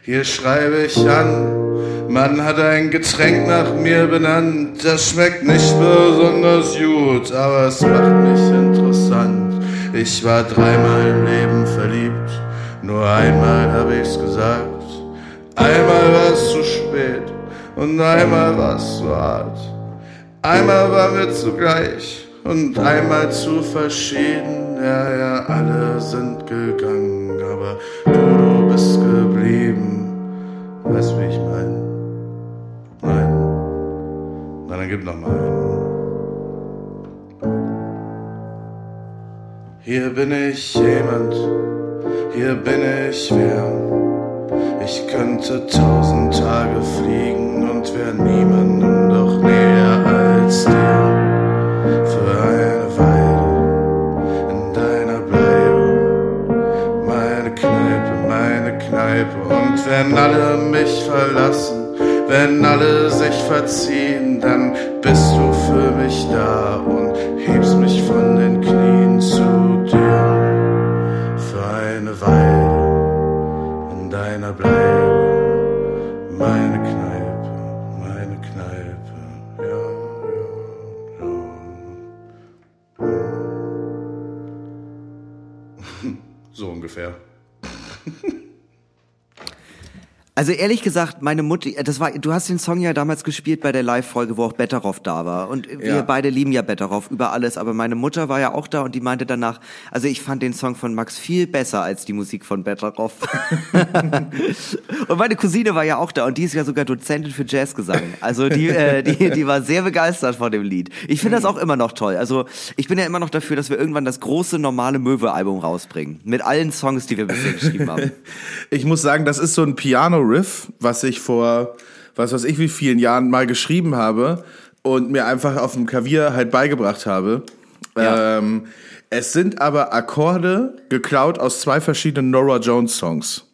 Speaker 2: Hier schreibe ich an, man hat ein Getränk nach mir benannt. Das schmeckt nicht besonders gut, aber es macht mich interessant. Ich war dreimal im Leben verliebt, nur einmal hab ich's gesagt. Einmal war es zu spät und einmal war es zu hart. Einmal waren wir zugleich und einmal zu verschieden. Ja, ja, alle sind gegangen, aber du, du bist geblieben. Weißt du, wie ich meine? Nein. Na, dann gib noch mal einen. Hier bin ich jemand, hier bin ich wer. Ich könnte tausend Tage fliegen und wär niemandem doch näher als dir. Für eine Kneipe. Und wenn alle mich verlassen, wenn alle sich verziehen, dann bist du für mich da und hebst mich von den Knien zu dir. Für eine Weile in deiner Bleibe, meine Kneipe, meine Kneipe, ja, ja, ja. So ungefähr.
Speaker 3: Also ehrlich gesagt, meine Mutter, das war, du hast den Song ja damals gespielt bei der Live-Folge, wo auch Betteroff da war. Und wir
Speaker 2: Ja.
Speaker 3: beide lieben ja Betteroff über alles, aber meine Mutter war ja auch da und die meinte danach, also ich fand den Song von Max viel besser als die Musik von Betteroff. und meine Cousine war ja auch da und die ist ja sogar Dozentin für Jazzgesang. Also die, äh, die, die war sehr begeistert von dem Lied. Ich finde das auch immer noch toll. Also ich bin ja immer noch dafür, dass wir irgendwann das große normale Möwe-Album rausbringen. Mit allen Songs, die wir bisher geschrieben haben.
Speaker 2: Ich muss sagen, das ist so ein Piano-Riff, was ich vor, was weiß ich, wie vielen Jahren mal geschrieben habe und mir einfach auf dem Klavier halt beigebracht habe.
Speaker 3: Ja.
Speaker 2: Ähm, es sind aber Akkorde geklaut aus zwei verschiedenen Nora Jones Songs.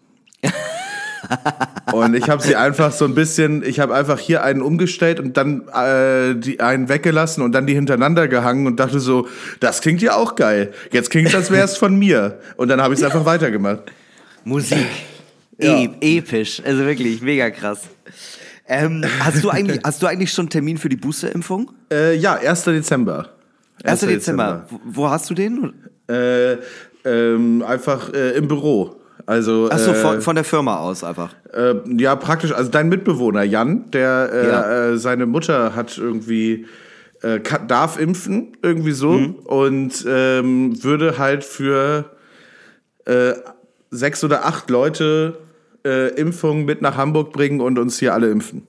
Speaker 2: und ich habe sie einfach so ein bisschen, ich habe einfach hier einen umgestellt und dann äh, die einen weggelassen und dann die hintereinander gehangen und dachte so, das klingt ja auch geil. Jetzt klingt als wäre es von mir. Und dann habe ich es einfach weitergemacht.
Speaker 3: Musik.
Speaker 2: Ja.
Speaker 3: Episch. Also wirklich, mega krass. Ähm, hast, du eigentlich, hast du eigentlich schon einen Termin für die Boosterimpfung?
Speaker 2: Äh, ja, 1. Dezember.
Speaker 3: 1. Dezember. Wo, wo hast du den?
Speaker 2: Äh, ähm, einfach äh, im Büro. Also,
Speaker 3: Achso,
Speaker 2: äh,
Speaker 3: von, von der Firma aus einfach.
Speaker 2: Äh, ja, praktisch. Also dein Mitbewohner Jan, der äh,
Speaker 3: Ja.
Speaker 2: äh, seine Mutter hat irgendwie äh, ka- darf impfen irgendwie so
Speaker 3: Mhm.
Speaker 2: und ähm, würde halt für äh, sechs oder acht Leute äh, Impfungen mit nach Hamburg bringen und uns hier alle impfen.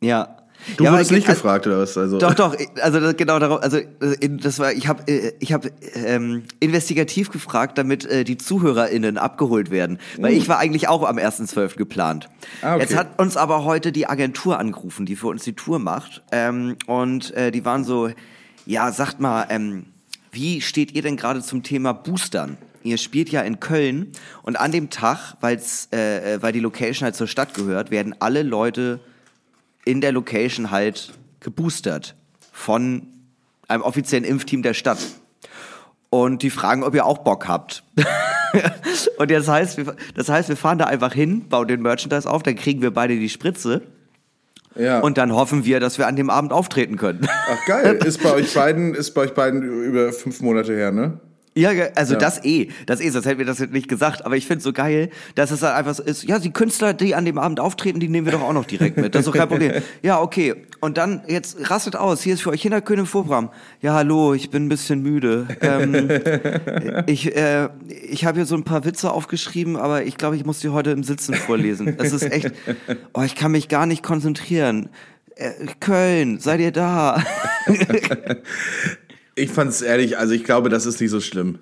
Speaker 3: Ja.
Speaker 2: Du
Speaker 3: ja,
Speaker 2: wurdest nicht
Speaker 3: also-
Speaker 2: gefragt oder was? Also
Speaker 3: Doch, doch, also genau darauf, also äh, das war, ich habe ich hab, ähm, investigativ gefragt, damit äh, die ZuhörerInnen abgeholt werden. Weil ich war eigentlich auch am 1.12. geplant.
Speaker 2: Uh. Ah, okay.
Speaker 3: Jetzt hat uns aber heute die Agentur angerufen, die für uns die Tour macht. Ähm, und äh, die waren so, ja, sagt mal, ähm, wie steht ihr denn gerade zum Thema Boostern? Ihr spielt ja in Köln und an dem Tag, weil's, äh, äh, weil die Location halt zur Stadt gehört, werden alle Leute in der Location halt geboostert von einem offiziellen Impfteam der Stadt. Und die fragen, ob ihr auch Bock habt. und das heißt, wir, das heißt, wir fahren da einfach hin, bauen den Merchandise auf, dann kriegen wir beide die Spritze
Speaker 2: ja.
Speaker 3: und dann hoffen wir, dass wir an dem Abend auftreten können.
Speaker 2: Ach geil, ist bei euch beiden ist bei euch beiden über fünf Monate her, ne?
Speaker 3: Ja, also
Speaker 2: Ja.
Speaker 3: das eh, das eh, sonst hätten wir das jetzt nicht gesagt. Aber ich finde es so geil, dass es halt einfach so ist, ja, die Künstler, die an dem Abend auftreten, die nehmen wir doch auch noch direkt mit. Das ist doch kein Problem. Ja, okay. Und dann, jetzt rastet aus, hier ist für euch Hinterkön im Vorprogramm. Ja, hallo, ich bin ein bisschen müde. Ähm, ich äh, ich habe hier so ein paar Witze aufgeschrieben, aber ich glaube, ich muss die heute im Sitzen vorlesen. Das ist echt, oh, ich kann mich gar nicht konzentrieren. Äh, Köln, seid ihr da?
Speaker 2: Ich fand's ehrlich, also ich glaube, das ist nicht so schlimm.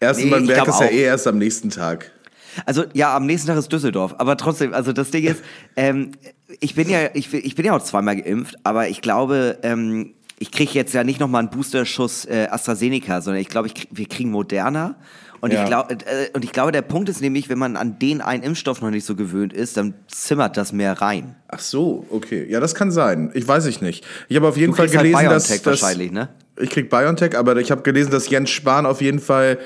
Speaker 2: Erstens,
Speaker 3: Nee,
Speaker 2: man merkt es ja eh erst am nächsten Tag.
Speaker 3: Also ja, am nächsten Tag ist Düsseldorf. Aber trotzdem, also das Ding ist, ähm, ich bin ja, ich, ich bin ja auch zweimal geimpft, aber ich glaube, ähm, ich kriege jetzt ja nicht nochmal einen Boosterschuss äh, AstraZeneca, sondern ich glaube, krieg, wir kriegen Moderna. Und,
Speaker 2: Ja.
Speaker 3: ich glaub, äh, und ich glaube, der Punkt ist nämlich, wenn man an den einen Impfstoff noch nicht so gewöhnt ist, dann zimmert das mehr rein.
Speaker 2: Ach so, okay. Ja, das kann sein. Ich weiß ich nicht. Ich habe auf jeden
Speaker 3: Du
Speaker 2: Fall
Speaker 3: halt
Speaker 2: gelesen, dass,
Speaker 3: BioNTech
Speaker 2: dass
Speaker 3: wahrscheinlich, ne?
Speaker 2: Ich krieg BioNTech, aber ich habe gelesen, dass Jens Spahn auf jeden Fall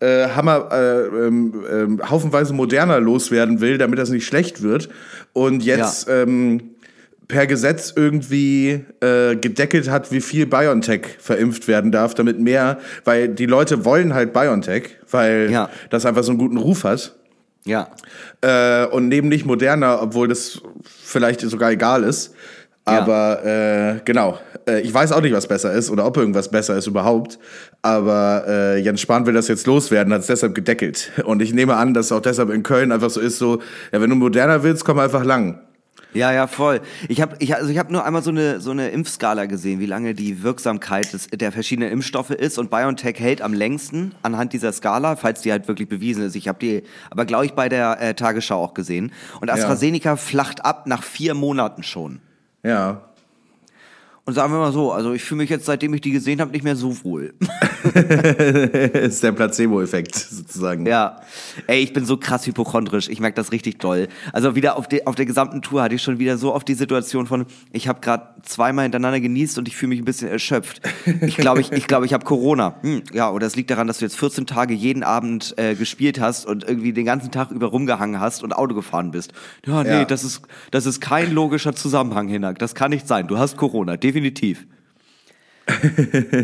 Speaker 2: äh, Hammer äh, ähm, ähm, haufenweise moderner loswerden will, damit das nicht schlecht wird. Und jetzt ähm, per Gesetz irgendwie äh, gedeckelt hat, wie viel BioNTech verimpft werden darf, damit mehr, weil die Leute wollen halt BioNTech, weil
Speaker 3: Ja.
Speaker 2: das einfach so einen guten Ruf hat.
Speaker 3: Ja.
Speaker 2: Äh, und nehmen nicht moderner, obwohl das vielleicht sogar egal ist.
Speaker 3: Ja.
Speaker 2: Aber äh, genau, äh, ich weiß auch nicht, was besser ist oder ob irgendwas besser ist überhaupt. Aber äh, Jens Spahn will das jetzt loswerden, hat es deshalb gedeckelt. Und ich nehme an, dass auch deshalb in Köln einfach so ist, so, ja, wenn du moderner willst, komm einfach lang.
Speaker 3: Ja, ja, voll. Ich habe ich, also ich hab nur einmal so eine, so eine Impfskala gesehen, wie lange die Wirksamkeit des, der verschiedenen Impfstoffe ist. Und BioNTech hält am längsten anhand dieser Skala, falls die halt wirklich bewiesen ist. Ich habe die aber, glaube ich, bei der äh, Tagesschau auch gesehen. Und AstraZeneca flacht ab nach vier Monaten schon.
Speaker 2: Ja.
Speaker 3: Und sagen wir mal so, also ich fühle mich jetzt, seitdem ich die gesehen habe, nicht mehr so wohl.
Speaker 2: ist der Placebo-Effekt sozusagen.
Speaker 3: Ja, ey, ich bin so krass hypochondrisch. Ich merke das richtig doll. Also wieder auf, de, auf der gesamten Tour hatte ich schon wieder so oft die Situation von, ich habe gerade zweimal hintereinander genießt und ich fühle mich ein bisschen erschöpft. Ich glaube, ich, ich, glaub, ich habe Corona. Hm, ja, oder es liegt daran, dass du jetzt 14 Tage jeden Abend äh, gespielt hast und irgendwie den ganzen Tag über rumgehangen hast und Auto gefahren bist. Ja, nee,
Speaker 2: Ja.
Speaker 3: Das, ist, das ist kein logischer Zusammenhang, Hinak. Das kann nicht sein. Du hast Corona, definitiv.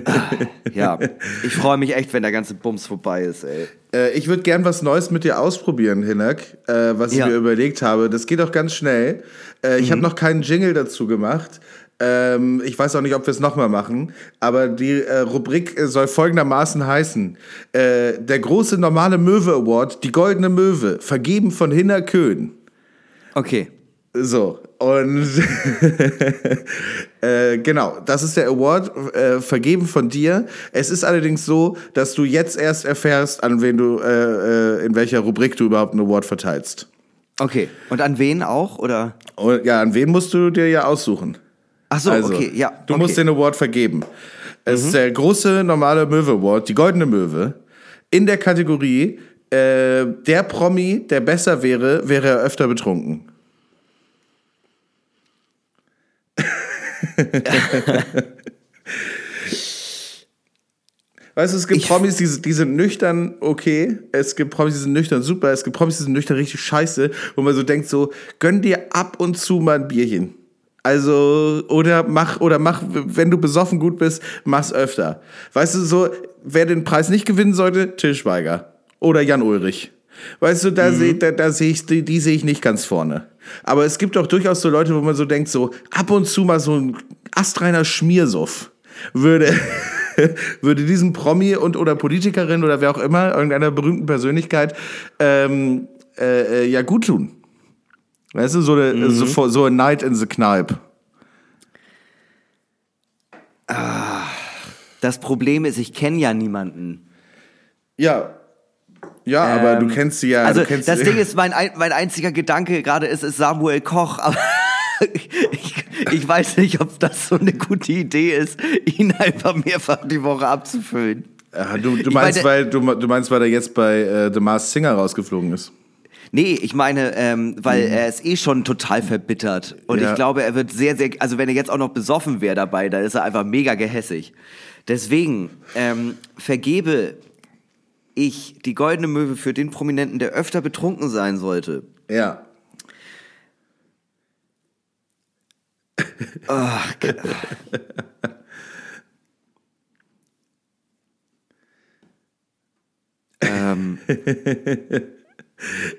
Speaker 3: Ah, ja, ich freue mich echt, wenn der ganze Bums vorbei ist, ey.
Speaker 2: Äh, ich würde gern was Neues mit dir ausprobieren, Hinak, äh, was
Speaker 3: Ja.
Speaker 2: ich mir überlegt habe. Das geht auch ganz schnell. Äh, ich habe noch keinen Jingle dazu gemacht. Ähm, ich weiß auch nicht, ob wir es nochmal machen, aber die äh, Rubrik äh, soll folgendermaßen heißen. Äh, der große normale Möwe Award, die goldene Möwe, vergeben von Hinner Köhn.
Speaker 3: Okay.
Speaker 2: So, und äh, genau, das ist der Award, äh, vergeben von dir. Es ist allerdings so, dass du jetzt erst erfährst, an wen du, äh, äh, in welcher Rubrik du überhaupt einen Award verteilst.
Speaker 3: Okay. Und an wen auch? Oder?
Speaker 2: Und, ja, an wen musst du dir ja aussuchen?
Speaker 3: Ach so,
Speaker 2: Also,
Speaker 3: okay, ja.
Speaker 2: Du
Speaker 3: okay.
Speaker 2: musst den Award vergeben. Es ist der große normale Möwe Award, die goldene Möwe, in der Kategorie äh, der Promi, der besser wäre, wäre er öfter betrunken. Weißt du, es gibt
Speaker 3: Ich-
Speaker 2: Promis, die, die sind nüchtern okay, es gibt Promis, die sind nüchtern super, es gibt Promis, die sind nüchtern richtig scheiße, wo man so denkt, so, gönn dir ab und zu mal ein Bierchen. Also, oder mach, oder mach, wenn du besoffen gut bist, mach's öfter. Weißt du, so, wer den Preis nicht gewinnen sollte, Till Schweiger. Oder Jan Ulrich. Weißt du, da sehe da, da seh ich, die, die sehe ich nicht ganz vorne. Aber es gibt auch durchaus so Leute, wo man so denkt, so ab und zu mal so ein astreiner Schmiersuff würde, würde diesen Promi und oder Politikerin oder wer auch immer, irgendeiner berühmten Persönlichkeit, ähm, äh, äh, ja gut tun. Weißt du, so eine, so, so a night in the Kneipe.
Speaker 3: Das Problem ist, ich kenne ja niemanden.
Speaker 2: Ja. Ja, aber du
Speaker 3: Ähm,
Speaker 2: kennst sie ja.
Speaker 3: also das Ding ist, mein, ein- mein einziger Gedanke gerade ist, ist Samuel Koch, aber ich, ich weiß nicht, ob das so eine gute Idee ist, ihn einfach mehrfach die Woche abzufüllen.
Speaker 2: Ja, du, du meinst,
Speaker 3: meine-
Speaker 2: weil du, du meinst, weil er jetzt bei äh, The Masked Singer rausgeflogen ist.
Speaker 3: Nee, ich meine, ähm, weil er ist eh schon total verbittert. Und
Speaker 2: Ja.
Speaker 3: ich glaube, er wird sehr, sehr, also wenn er jetzt auch noch besoffen wäre dabei, dann ist er einfach mega gehässig. Deswegen ähm, vergebe ich die goldene Möwe für den Prominenten, der öfter betrunken sein sollte.
Speaker 2: Ja.
Speaker 3: Ähm,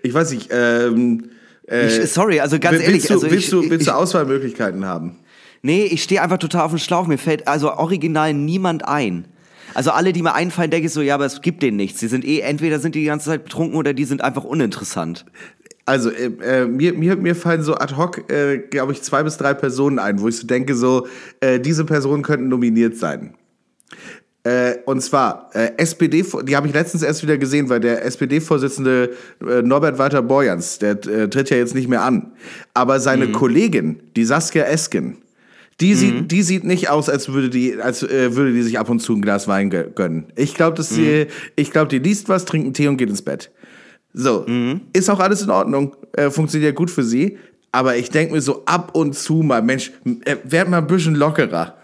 Speaker 2: Ich weiß nicht, ähm, äh,
Speaker 3: ich, sorry, also ganz
Speaker 2: willst
Speaker 3: ehrlich,
Speaker 2: du,
Speaker 3: also
Speaker 2: willst,
Speaker 3: ich,
Speaker 2: du, willst
Speaker 3: ich,
Speaker 2: du Auswahlmöglichkeiten haben?
Speaker 3: nee, ich stehe einfach total auf dem Schlauch. Mir fällt also original niemand ein. Also alle, die mir einfallen, denke ich so, ja, aber es gibt denen nichts. Die sind eh, entweder sind die die ganze Zeit betrunken oder die sind einfach uninteressant.
Speaker 2: Also äh, äh, mir, mir, mir fallen so ad hoc, äh, glaube ich, zwei bis drei Personen ein, wo ich so denke, so, äh, diese Personen könnten nominiert sein. Äh, und zwar SPD, die habe ich letztens erst wieder gesehen, weil der SPD-Vorsitzende Norbert Walter Borjans, der tritt ja jetzt nicht mehr an. Aber seine Kollegin, die Saskia Esken, die, sieht, die sieht nicht aus, als würde die, als äh, würde die sich ab und zu ein Glas Wein gö- gönnen. Ich glaube, dass sie, ich glaube, die liest was, trinkt einen Tee und geht ins Bett. So, ist auch alles in Ordnung, äh, funktioniert gut für sie. Aber ich denke mir so ab und zu mal, Mensch, äh, werd mal ein bisschen lockerer.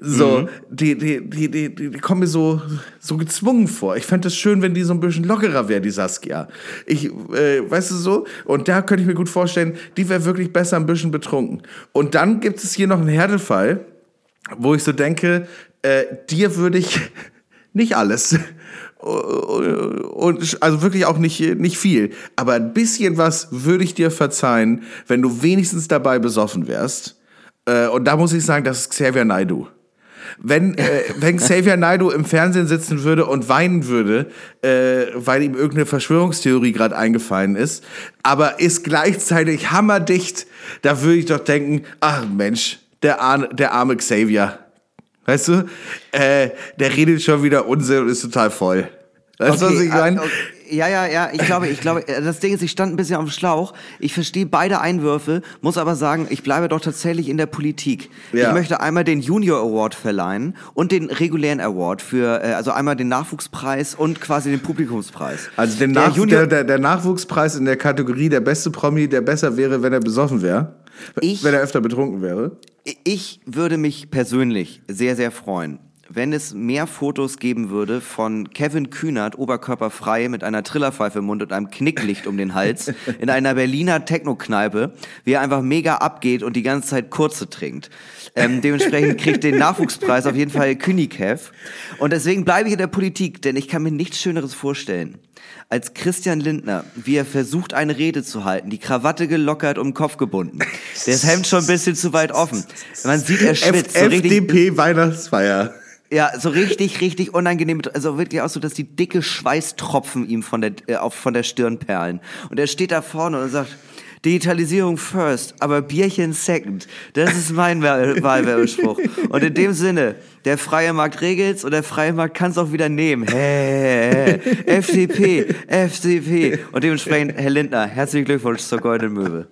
Speaker 2: So, die, die, die, die, die, die kommen mir so, so gezwungen vor. Ich fände es schön, wenn die so ein bisschen lockerer wäre, die Saskia. Ich, äh, weißt du so? Und da könnte ich mir gut vorstellen, die wäre wirklich besser ein bisschen betrunken. Und dann gibt es hier noch einen Härtefall, wo ich so denke, äh, dir würde ich nicht alles. Und also wirklich auch nicht, nicht viel. Aber ein bisschen was würde ich dir verzeihen, wenn du wenigstens dabei besoffen wärst. Äh, Und da muss ich sagen, das ist Xavier Naidoo. Wenn, äh, wenn Xavier Naidoo im Fernsehen sitzen würde und weinen würde, äh, weil ihm irgendeine Verschwörungstheorie gerade eingefallen ist, aber ist gleichzeitig hammerdicht, da würde ich doch denken, ach Mensch, der, arme- der arme Xavier. Weißt du, äh, der redet schon wieder Unsinn und ist total voll. Weißt du, was ich meine?
Speaker 3: okay. Ja, ja, ja, ich glaube, ich glaube, äh, das Ding ist, ich stand ein bisschen auf dem Schlauch. Ich verstehe beide Einwürfe, muss aber sagen, ich bleibe doch tatsächlich in der Politik.
Speaker 2: Ja.
Speaker 3: Ich möchte einmal den Junior Award verleihen und den regulären Award für, äh, also einmal den Nachwuchspreis und quasi den Publikumspreis.
Speaker 2: Also den
Speaker 3: der
Speaker 2: Nach
Speaker 3: Junior,
Speaker 2: der, der, der Nachwuchspreis in der Kategorie der beste Promi, der besser wäre, wenn er besoffen wäre.
Speaker 3: Ich-
Speaker 2: wenn er öfter betrunken wäre.
Speaker 3: Ich würde mich persönlich sehr, sehr freuen, wenn es mehr Fotos geben würde von Kevin Kühnert, oberkörperfrei, mit einer Trillerpfeife im Mund und einem Knicklicht um den Hals, in einer Berliner Techno-Kneipe, wie er einfach mega abgeht und die ganze Zeit kurze trinkt. Ähm, dementsprechend kriegt den Nachwuchspreis auf jeden Fall Künikev. Und deswegen bleibe ich in der Politik, denn ich kann mir nichts Schöneres vorstellen als Christian Lindner, wie er versucht, eine Rede zu halten, die Krawatte gelockert um den Kopf gebunden. Das Hemd schon ein bisschen zu weit offen. Man sieht, er schwitzt. So richtig,
Speaker 2: FDP Weihnachtsfeier.
Speaker 3: Ja, so richtig, richtig unangenehm. Also wirklich auch so, dass die dicke Schweißtropfen ihm von der, äh, auf, von der Stirn perlen. Und er steht da vorne und sagt, Digitalisierung first, aber Bierchen second. Das ist mein Wahl- Wahlwerbespruch. Und in dem Sinne, der freie Markt regelt's und der freie Markt kann's auch wieder nehmen. Hey, FDP, FDP. Und dementsprechend, Herr Lindner, herzlichen Glückwunsch zur Goldenen Möwe.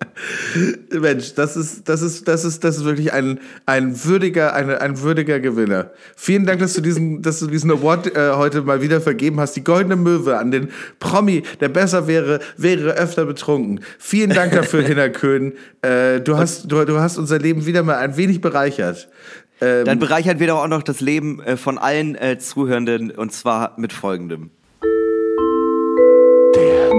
Speaker 2: Mensch, das ist, das ist, das ist, das ist wirklich ein, ein würdiger, eine, ein würdiger Gewinner. Vielen Dank, dass du diesen, dass du diesen Award äh, heute mal wieder vergeben hast. Die goldene Möwe an den Promi, der besser wäre, wäre öfter betrunken. Vielen Dank dafür, Hinner Köhn. Äh, du hast, du, du hast unser Leben wieder mal ein wenig bereichert. Ähm,
Speaker 3: Dann bereichern wir doch auch noch das Leben äh, von allen äh, Zuhörenden und zwar mit folgendem.
Speaker 2: Der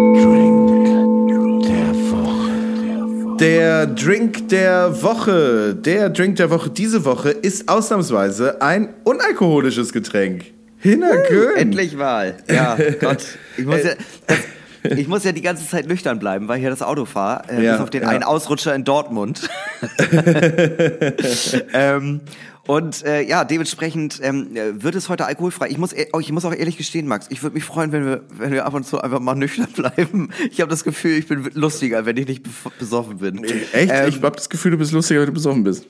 Speaker 2: Der Drink der Woche. Der Drink der Woche diese Woche ist ausnahmsweise ein unalkoholisches Getränk. Hinnerkön.
Speaker 3: Endlich mal. Ja, Gott. Ich muss ja, das, ich muss ja die ganze Zeit nüchtern bleiben, weil ich ja das Auto fahre. Äh,
Speaker 2: Ja,
Speaker 3: bis auf den
Speaker 2: ja.
Speaker 3: einen Ausrutscher in Dortmund. ähm, und äh, ja, dementsprechend ähm, äh, wird es heute alkoholfrei. Ich muss, e- oh, ich muss auch ehrlich gestehen, Max, ich würde mich freuen, wenn wir, wenn wir ab und zu einfach mal nüchtern bleiben. Ich habe das Gefühl, ich bin lustiger, wenn ich nicht besoffen bin.
Speaker 2: Echt?
Speaker 3: Ähm,
Speaker 2: ich hab das Gefühl, du bist lustiger, wenn du besoffen bist.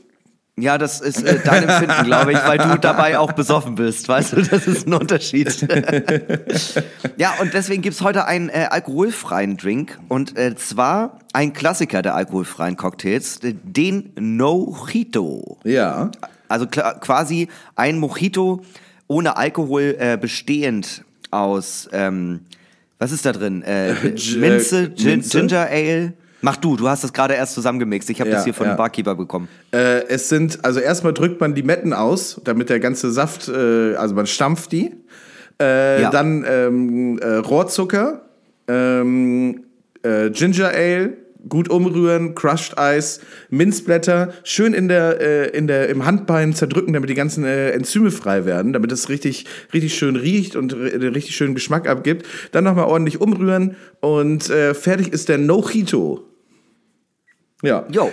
Speaker 3: Ja, das ist äh, dein Empfinden, glaube ich, weil du dabei auch besoffen bist. Weißt du, das ist ein Unterschied. ja, und deswegen gibt's heute einen äh, alkoholfreien Drink. Und äh, zwar ein Klassiker der alkoholfreien Cocktails, äh, den Mojito.
Speaker 2: Ja.
Speaker 3: Also quasi ein Mojito ohne Alkohol äh, bestehend aus, ähm, was ist da drin? Äh,
Speaker 2: G-
Speaker 3: Minze, Gin,
Speaker 2: Minze?
Speaker 3: Ginger Ale. Mach du, du hast das gerade erst zusammengemixt. Ich habe
Speaker 2: Ja,
Speaker 3: das hier von
Speaker 2: ja.
Speaker 3: dem Barkeeper bekommen.
Speaker 2: Äh, es sind, also erstmal drückt man Limetten aus, damit der ganze Saft, äh, also man stampft die. Äh,
Speaker 3: Ja.
Speaker 2: Dann ähm, äh, Rohrzucker, ähm, äh, Ginger Ale, gut umrühren, Crushed Eis, Minzblätter, schön in der, äh, in der, im Handbein zerdrücken, damit die ganzen äh, Enzyme frei werden, damit es richtig, richtig schön riecht und r- richtig schönen Geschmack abgibt. Dann nochmal ordentlich umrühren und äh, fertig ist der Nojito. Ja.
Speaker 3: Jo.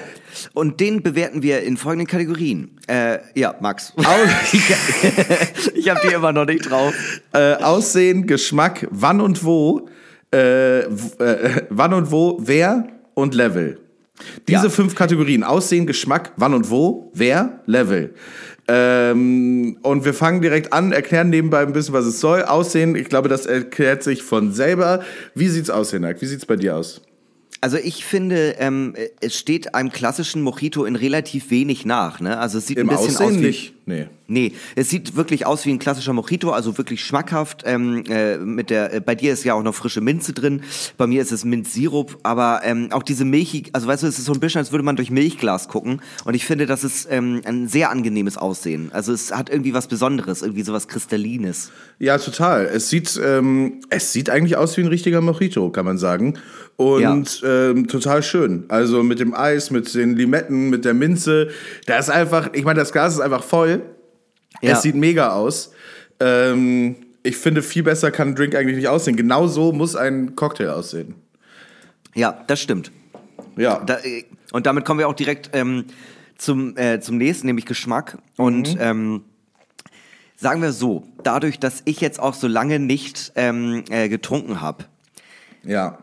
Speaker 3: Und den bewerten wir in folgenden Kategorien. Äh, ja, Max. ich habe die immer noch nicht drauf.
Speaker 2: äh, Aussehen, Geschmack, wann und wo, äh, äh, wann und wo, wer und Level. Diese
Speaker 3: Ja.
Speaker 2: fünf Kategorien, Aussehen, Geschmack, wann und wo, wer, Level. Ähm, und wir fangen direkt an, erklären nebenbei ein bisschen, was es soll. Aussehen, ich glaube, das erklärt sich von selber. Wie sieht's aus, Hinak? Wie sieht's bei dir aus?
Speaker 3: Also ich finde, ähm, es steht einem klassischen Mojito in relativ wenig nach. Ne? Also es sieht
Speaker 2: Im
Speaker 3: ein bisschen
Speaker 2: Aussehen
Speaker 3: aus wie
Speaker 2: nicht? Nee.
Speaker 3: Nee, es sieht wirklich aus wie ein klassischer Mojito, also wirklich schmackhaft. Ähm, äh, mit der, äh, bei dir ist ja auch noch frische Minze drin, bei mir ist es Minzsirup, aber ähm, auch diese milchig, also weißt du, es ist so ein bisschen, als würde man durch Milchglas gucken. Und ich finde, das ist ähm, ein sehr angenehmes Aussehen. Also es hat irgendwie was Besonderes, irgendwie sowas Kristallines.
Speaker 2: Ja, total. Es sieht, ähm, es sieht eigentlich aus wie ein richtiger Mojito, kann man sagen. Und ähm, total schön. Also mit dem Eis, mit den Limetten, mit der Minze. Da ist einfach, ich meine, das Glas ist einfach voll.
Speaker 3: Ja.
Speaker 2: Es sieht mega aus. Ähm, ich finde, viel besser kann ein Drink eigentlich nicht aussehen. Genau so muss ein Cocktail aussehen.
Speaker 3: Ja, das stimmt.
Speaker 2: Ja.
Speaker 3: Da, äh, und damit kommen wir auch direkt ähm, zum, äh, zum nächsten, nämlich Geschmack. Und ähm, sagen wir so, dadurch, dass ich jetzt auch so lange nicht ähm, äh, getrunken habe,
Speaker 2: ja.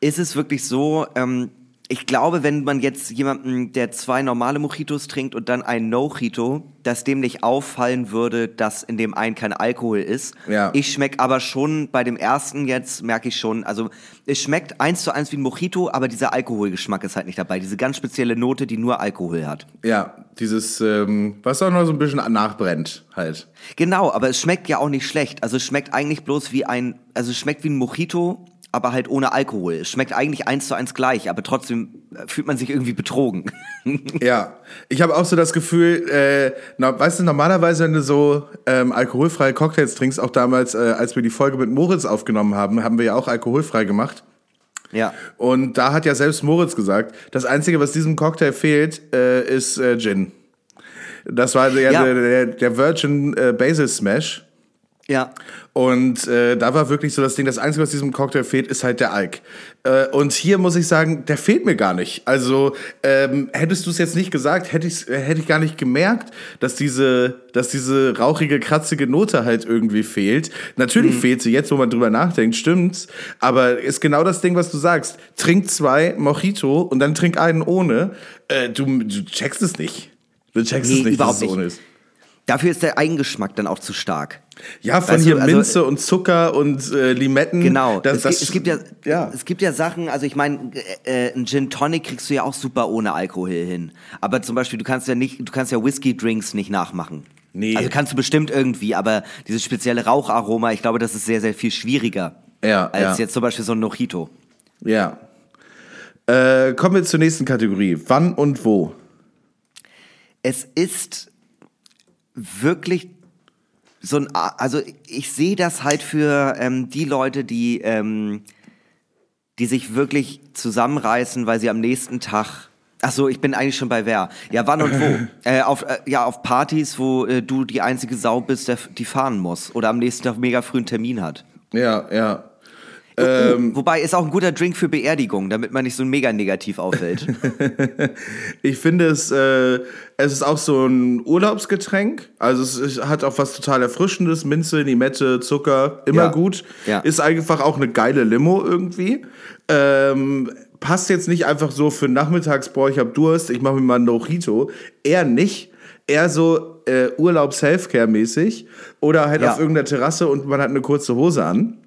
Speaker 3: Ist es wirklich so, ähm, ich glaube, wenn man jetzt jemanden, der zwei normale Mojitos trinkt und dann ein No-Chito, dass dem nicht auffallen würde, dass in dem einen kein Alkohol ist.
Speaker 2: Ja.
Speaker 3: Ich schmeck aber schon bei dem ersten jetzt, merke ich schon, also es schmeckt eins zu eins wie ein Mojito, aber dieser Alkoholgeschmack ist halt nicht dabei. Diese ganz spezielle Note, die nur Alkohol hat.
Speaker 2: Ja, dieses, ähm, was auch noch so ein bisschen nachbrennt halt.
Speaker 3: Genau, aber es schmeckt ja auch nicht schlecht. Also es schmeckt eigentlich bloß wie ein, also es schmeckt wie ein Mojito, aber halt ohne Alkohol. Es schmeckt eigentlich eins zu eins gleich, aber trotzdem äh, fühlt man sich irgendwie betrogen.
Speaker 2: Ja, ich habe auch so das Gefühl, äh, na, weißt du, normalerweise, wenn du so ähm, alkoholfreie Cocktails trinkst, auch damals, äh, als wir die Folge mit Moritz aufgenommen haben, haben wir ja auch alkoholfrei gemacht.
Speaker 3: ja.
Speaker 2: Und da hat ja selbst Moritz gesagt, das Einzige, was diesem Cocktail fehlt, äh, ist äh, Gin. Das war der,
Speaker 3: Ja.
Speaker 2: der, der, der Virgin äh, Basil Smash.
Speaker 3: Ja.
Speaker 2: Und äh, da war wirklich so das Ding, das Einzige, was diesem Cocktail fehlt, ist halt der Alk. Äh, und hier muss ich sagen, der fehlt mir gar nicht. Also ähm, hättest du es jetzt nicht gesagt, hätte ich äh, hätte ich gar nicht gemerkt, dass diese, dass diese rauchige, kratzige Note halt irgendwie fehlt. Natürlich fehlt sie jetzt, wo man drüber nachdenkt, stimmt's. Aber ist genau das Ding, was du sagst. Trink zwei Mojito und dann trink einen ohne. Äh, du, du checkst es nicht. Du checkst
Speaker 3: Nee,
Speaker 2: es nicht, dass es ohne
Speaker 3: nicht.
Speaker 2: ist.
Speaker 3: Dafür ist der Eigengeschmack dann auch zu stark.
Speaker 2: Ja, von
Speaker 3: Weißt
Speaker 2: hier
Speaker 3: du, also-
Speaker 2: Minze und Zucker und äh, Limetten.
Speaker 3: Genau.
Speaker 2: Das,
Speaker 3: es,
Speaker 2: das,
Speaker 3: gibt- es gibt ja,
Speaker 2: ja.
Speaker 3: es gibt ja Sachen, also ich meine, äh, äh, ein Gin Tonic kriegst du ja auch super ohne Alkohol hin. Aber zum Beispiel, du kannst ja nicht, du kannst ja Whisky Drinks nicht nachmachen.
Speaker 2: Nee.
Speaker 3: Also kannst du bestimmt irgendwie, aber dieses spezielle Raucharoma, ich glaube, das ist sehr, sehr viel schwieriger.
Speaker 2: Ja,
Speaker 3: Als
Speaker 2: ja.
Speaker 3: jetzt zum Beispiel so ein Mojito.
Speaker 2: Ja. Äh, kommen wir zur nächsten Kategorie. Wann und wo?
Speaker 3: Es ist wirklich so ein, also ich sehe das halt für ähm, die Leute, die ähm, die sich wirklich zusammenreißen, weil sie am nächsten Tag. Ach so, ich bin eigentlich schon bei wer. Ja, wann und wo? äh, auf, äh, ja, auf Partys, wo äh, du die einzige Sau bist, der, die fahren muss. Oder am nächsten Tag mega früh einen Termin hat.
Speaker 2: Ja, ja.
Speaker 3: Ähm, Wobei ist auch ein guter Drink für Beerdigung, damit man nicht so mega negativ auffällt.
Speaker 2: ich finde es, äh, es ist auch so ein Urlaubsgetränk. Also es ist, hat auch was total Erfrischendes. Minze, Limette, Zucker, immer
Speaker 3: Ja.
Speaker 2: gut.
Speaker 3: Ja.
Speaker 2: Ist einfach auch eine geile Limo irgendwie. Ähm, passt jetzt nicht einfach so für nachmittags, boah, ich hab Durst, ich mache mir mal ein Mojito. Eher nicht. Eher so äh, Urlaubs-Healthcare-mäßig. Oder halt
Speaker 3: Ja.
Speaker 2: auf irgendeiner Terrasse und man hat eine kurze Hose an.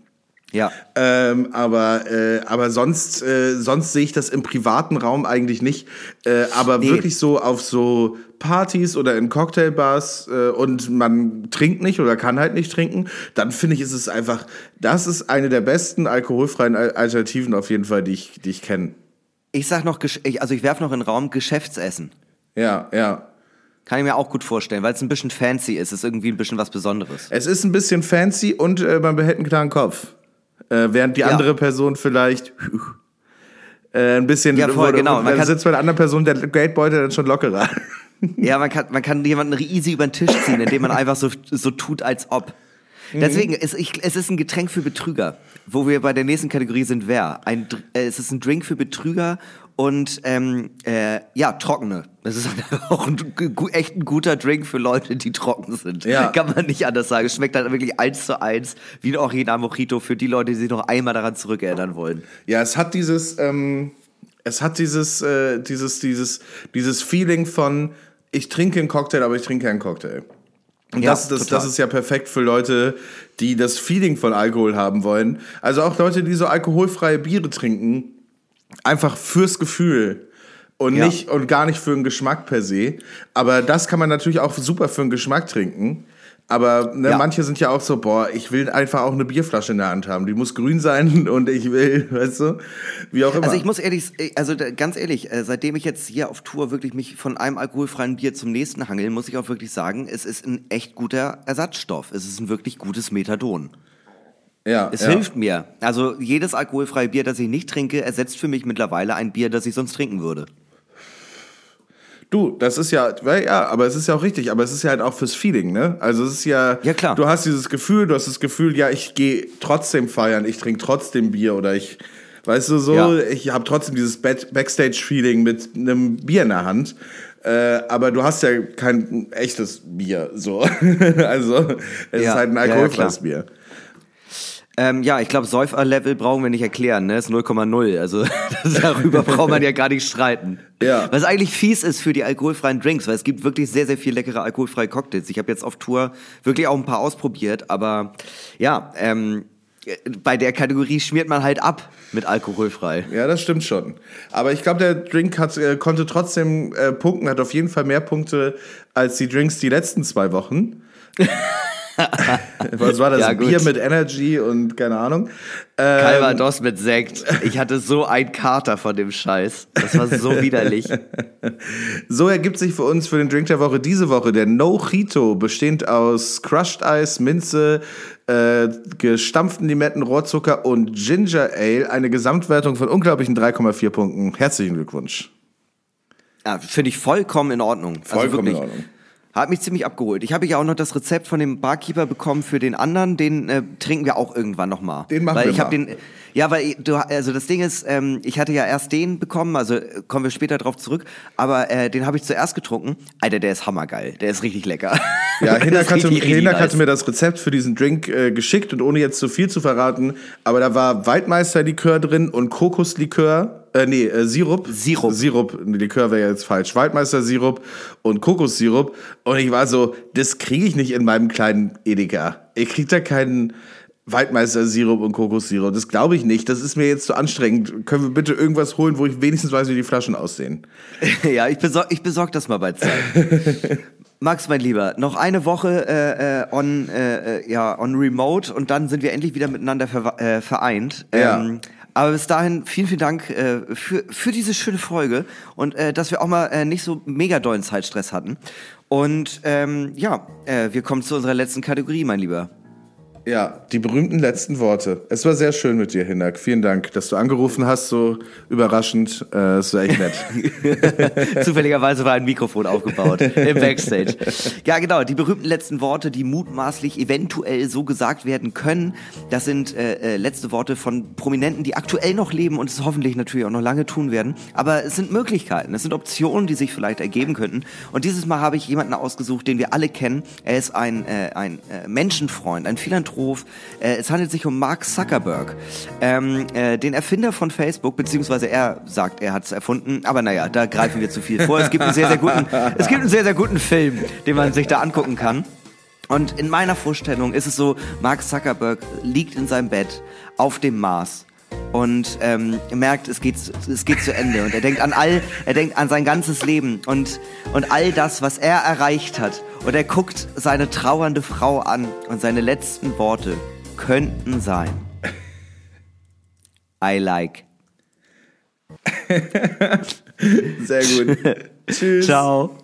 Speaker 3: Ja.
Speaker 2: Ähm, aber äh, aber sonst, äh, sonst sehe ich das im privaten Raum eigentlich nicht. Äh, aber
Speaker 3: Nee.
Speaker 2: wirklich so auf so Partys oder in Cocktailbars äh, und man trinkt nicht oder kann halt nicht trinken, dann finde ich, ist es einfach, das ist eine der besten alkoholfreien Al- Alternativen auf jeden Fall, die ich, die ich kenne.
Speaker 3: Ich sag noch, also ich werf noch in den Raum Geschäftsessen.
Speaker 2: Ja, ja.
Speaker 3: Kann ich mir auch gut vorstellen, weil es ein bisschen fancy ist. ist irgendwie ein bisschen was Besonderes.
Speaker 2: Es ist ein bisschen fancy und äh, man behält einen klaren Kopf. Äh, während die
Speaker 3: Ja.
Speaker 2: andere Person vielleicht äh, ein bisschen,
Speaker 3: Ja, voll, genau. Man kann-
Speaker 2: sitzt bei der anderen Person der Geldbeutel dann schon lockerer.
Speaker 3: Ja, man kann, man kann jemanden easy über den Tisch ziehen, indem man einfach so, so tut, als ob. Deswegen, ist, ich, es ist ein Getränk für Betrüger, wo wir bei der nächsten Kategorie sind, wer? Ein, äh, es ist ein Drink für Betrüger und ähm, äh, ja, Trockene. Das ist auch ein echt ein guter Drink für Leute, die trocken sind.
Speaker 2: Ja.
Speaker 3: Kann man nicht anders sagen. Es schmeckt halt wirklich eins zu eins wie ein Original Mojito für die Leute, die sich noch einmal daran zurückerinnern wollen.
Speaker 2: Ja, es hat dieses, ähm, es hat dieses, äh, dieses, dieses, dieses Feeling von, ich trinke einen Cocktail, aber ich trinke keinen Cocktail. Und
Speaker 3: Ja,
Speaker 2: das, das,
Speaker 3: total.
Speaker 2: das ist ja perfekt für Leute, die das Feeling von Alkohol haben wollen. Also auch Leute, die so alkoholfreie Biere trinken, einfach fürs Gefühl und
Speaker 3: Ja.
Speaker 2: nicht und gar nicht für den Geschmack per se. Aber das kann man natürlich auch super für den Geschmack trinken. Aber ne,
Speaker 3: Ja.
Speaker 2: manche sind ja auch so, boah, ich will einfach auch eine Bierflasche in der Hand haben. Die muss grün sein und ich will, weißt du, wie auch immer.
Speaker 3: Also ich muss ehrlich, also ganz ehrlich, äh, seitdem ich jetzt hier auf Tour wirklich mich von einem alkoholfreien Bier zum nächsten hangeln, muss ich auch wirklich sagen, es ist ein echt guter Ersatzstoff. Es ist ein wirklich gutes Methadon.
Speaker 2: ja,
Speaker 3: Es
Speaker 2: ja.
Speaker 3: hilft mir. Also jedes alkoholfreie Bier, das ich nicht trinke, ersetzt für mich mittlerweile ein Bier, das ich sonst trinken würde.
Speaker 2: Du, das ist ja, ja, aber es ist ja auch richtig, aber es ist ja halt auch fürs Feeling, ne? Also es ist ja,
Speaker 3: Ja, klar.
Speaker 2: du hast dieses Gefühl, du hast das Gefühl, ja, ich gehe trotzdem feiern, ich trinke trotzdem Bier oder ich, weißt du, so,
Speaker 3: Ja.
Speaker 2: ich habe trotzdem dieses Back- Backstage-Feeling mit einem Bier in der Hand. Äh, aber du hast ja kein echtes Bier, so. also, es
Speaker 3: Ja,
Speaker 2: ist halt ein alkoholfreies. Bier.
Speaker 3: Ähm, ja, ich glaube, Säufer-Level brauchen wir nicht erklären, ne? Ist 0,0. Also das, darüber braucht man ja gar nicht streiten.
Speaker 2: Ja.
Speaker 3: Was eigentlich fies ist für die alkoholfreien Drinks, weil es gibt wirklich sehr, sehr viel leckere alkoholfreie Cocktails. Ich habe jetzt auf Tour wirklich auch ein paar ausprobiert, aber ja, ähm, bei der Kategorie schmiert man halt ab mit alkoholfrei.
Speaker 2: Ja, das stimmt schon. Aber ich glaube, der Drink hat, äh, konnte trotzdem äh, punkten, hat auf jeden Fall mehr Punkte als die Drinks die letzten zwei Wochen. Was war das?
Speaker 3: Ja.
Speaker 2: Bier mit Energy und keine Ahnung. Ähm,
Speaker 3: Calvados mit Sekt. Ich hatte so einen Kater von dem Scheiß. Das war so widerlich.
Speaker 2: So ergibt sich für uns für den Drink der Woche diese Woche der No-Chito, bestehend aus Crushed Eis, Minze, äh, gestampften Limetten, Rohrzucker und Ginger Ale. Eine Gesamtwertung von unglaublichen 3,4 Punkten. Herzlichen Glückwunsch.
Speaker 3: Ja, finde ich vollkommen in Ordnung.
Speaker 2: Vollkommen in
Speaker 3: wirklich,
Speaker 2: Ordnung.
Speaker 3: Hat mich ziemlich abgeholt. Ich habe ja auch noch das Rezept von dem Barkeeper bekommen für den anderen. Den äh, trinken wir auch irgendwann noch mal.
Speaker 2: Den machen
Speaker 3: weil
Speaker 2: wir
Speaker 3: ich
Speaker 2: mal.
Speaker 3: den. Ja, weil du, also das Ding ist, ähm, ich hatte ja erst den bekommen, also äh, kommen wir später drauf zurück. Aber äh, den habe ich zuerst getrunken. Alter, der ist hammergeil. Der ist richtig lecker.
Speaker 2: Ja, Hinak hatte, Hinak hatte mir das Rezept für diesen Drink äh, geschickt und ohne jetzt zu viel zu verraten, aber da war Waldmeisterlikör drin und Kokoslikör, äh, nee, äh, Sirup.
Speaker 3: Sirup.
Speaker 2: Sirup, Likör wäre jetzt falsch. Waldmeister-Sirup und Kokossirup und ich war so, das kriege ich nicht in meinem kleinen Edeka. Ich krieg da keinen Waldmeister-Sirup und Kokossirup. Das glaube ich nicht. Das ist mir jetzt zu anstrengend. Können wir bitte irgendwas holen, wo ich wenigstens weiß, wie die Flaschen aussehen?
Speaker 3: ja, ich besorg, ich besorg das mal bei Zeit. Max, mein Lieber, noch eine Woche äh, äh, on, äh, äh, ja, on Remote und dann sind wir endlich wieder miteinander ver äh, vereint.
Speaker 2: Ja.
Speaker 3: Ähm, aber bis dahin vielen, vielen Dank äh, für, für diese schöne Folge und äh, dass wir auch mal äh, nicht so mega dollen Zeitstress hatten. Und ähm, ja, äh, wir kommen zu unserer letzten Kategorie, mein Lieber.
Speaker 2: Ja, die berühmten letzten Worte. Es war sehr schön mit dir, Hinak. Vielen Dank, dass du angerufen hast, so überraschend. Äh, Es war echt nett.
Speaker 3: Zufälligerweise war ein Mikrofon aufgebaut im Backstage. Ja, genau, die berühmten letzten Worte, die mutmaßlich eventuell so gesagt werden können, das sind äh, äh, letzte Worte von Prominenten, die aktuell noch leben und es hoffentlich natürlich auch noch lange tun werden. Aber es sind Möglichkeiten, es sind Optionen, die sich vielleicht ergeben könnten. Und dieses Mal habe ich jemanden ausgesucht, den wir alle kennen. Er ist ein, äh, ein äh, Menschenfreund, ein Philanthrop. Äh, es handelt sich um Mark Zuckerberg, ähm, äh, den Erfinder von Facebook, beziehungsweise er sagt, er hat es erfunden. Aber naja, da greifen wir zu viel vor. Es gibt einen sehr, sehr guten, es gibt einen sehr, sehr guten Film, den man sich da angucken kann. Und in meiner Vorstellung ist es so, Mark Zuckerberg liegt in seinem Bett auf dem Mars und ähm, merkt, es geht, es geht zu Ende. Und er denkt an all, er denkt an sein ganzes Leben und, und all das, was er erreicht hat. Und er guckt seine trauernde Frau an und seine letzten Worte könnten sein. I like.
Speaker 2: Sehr gut. Tschüss.
Speaker 3: Ciao.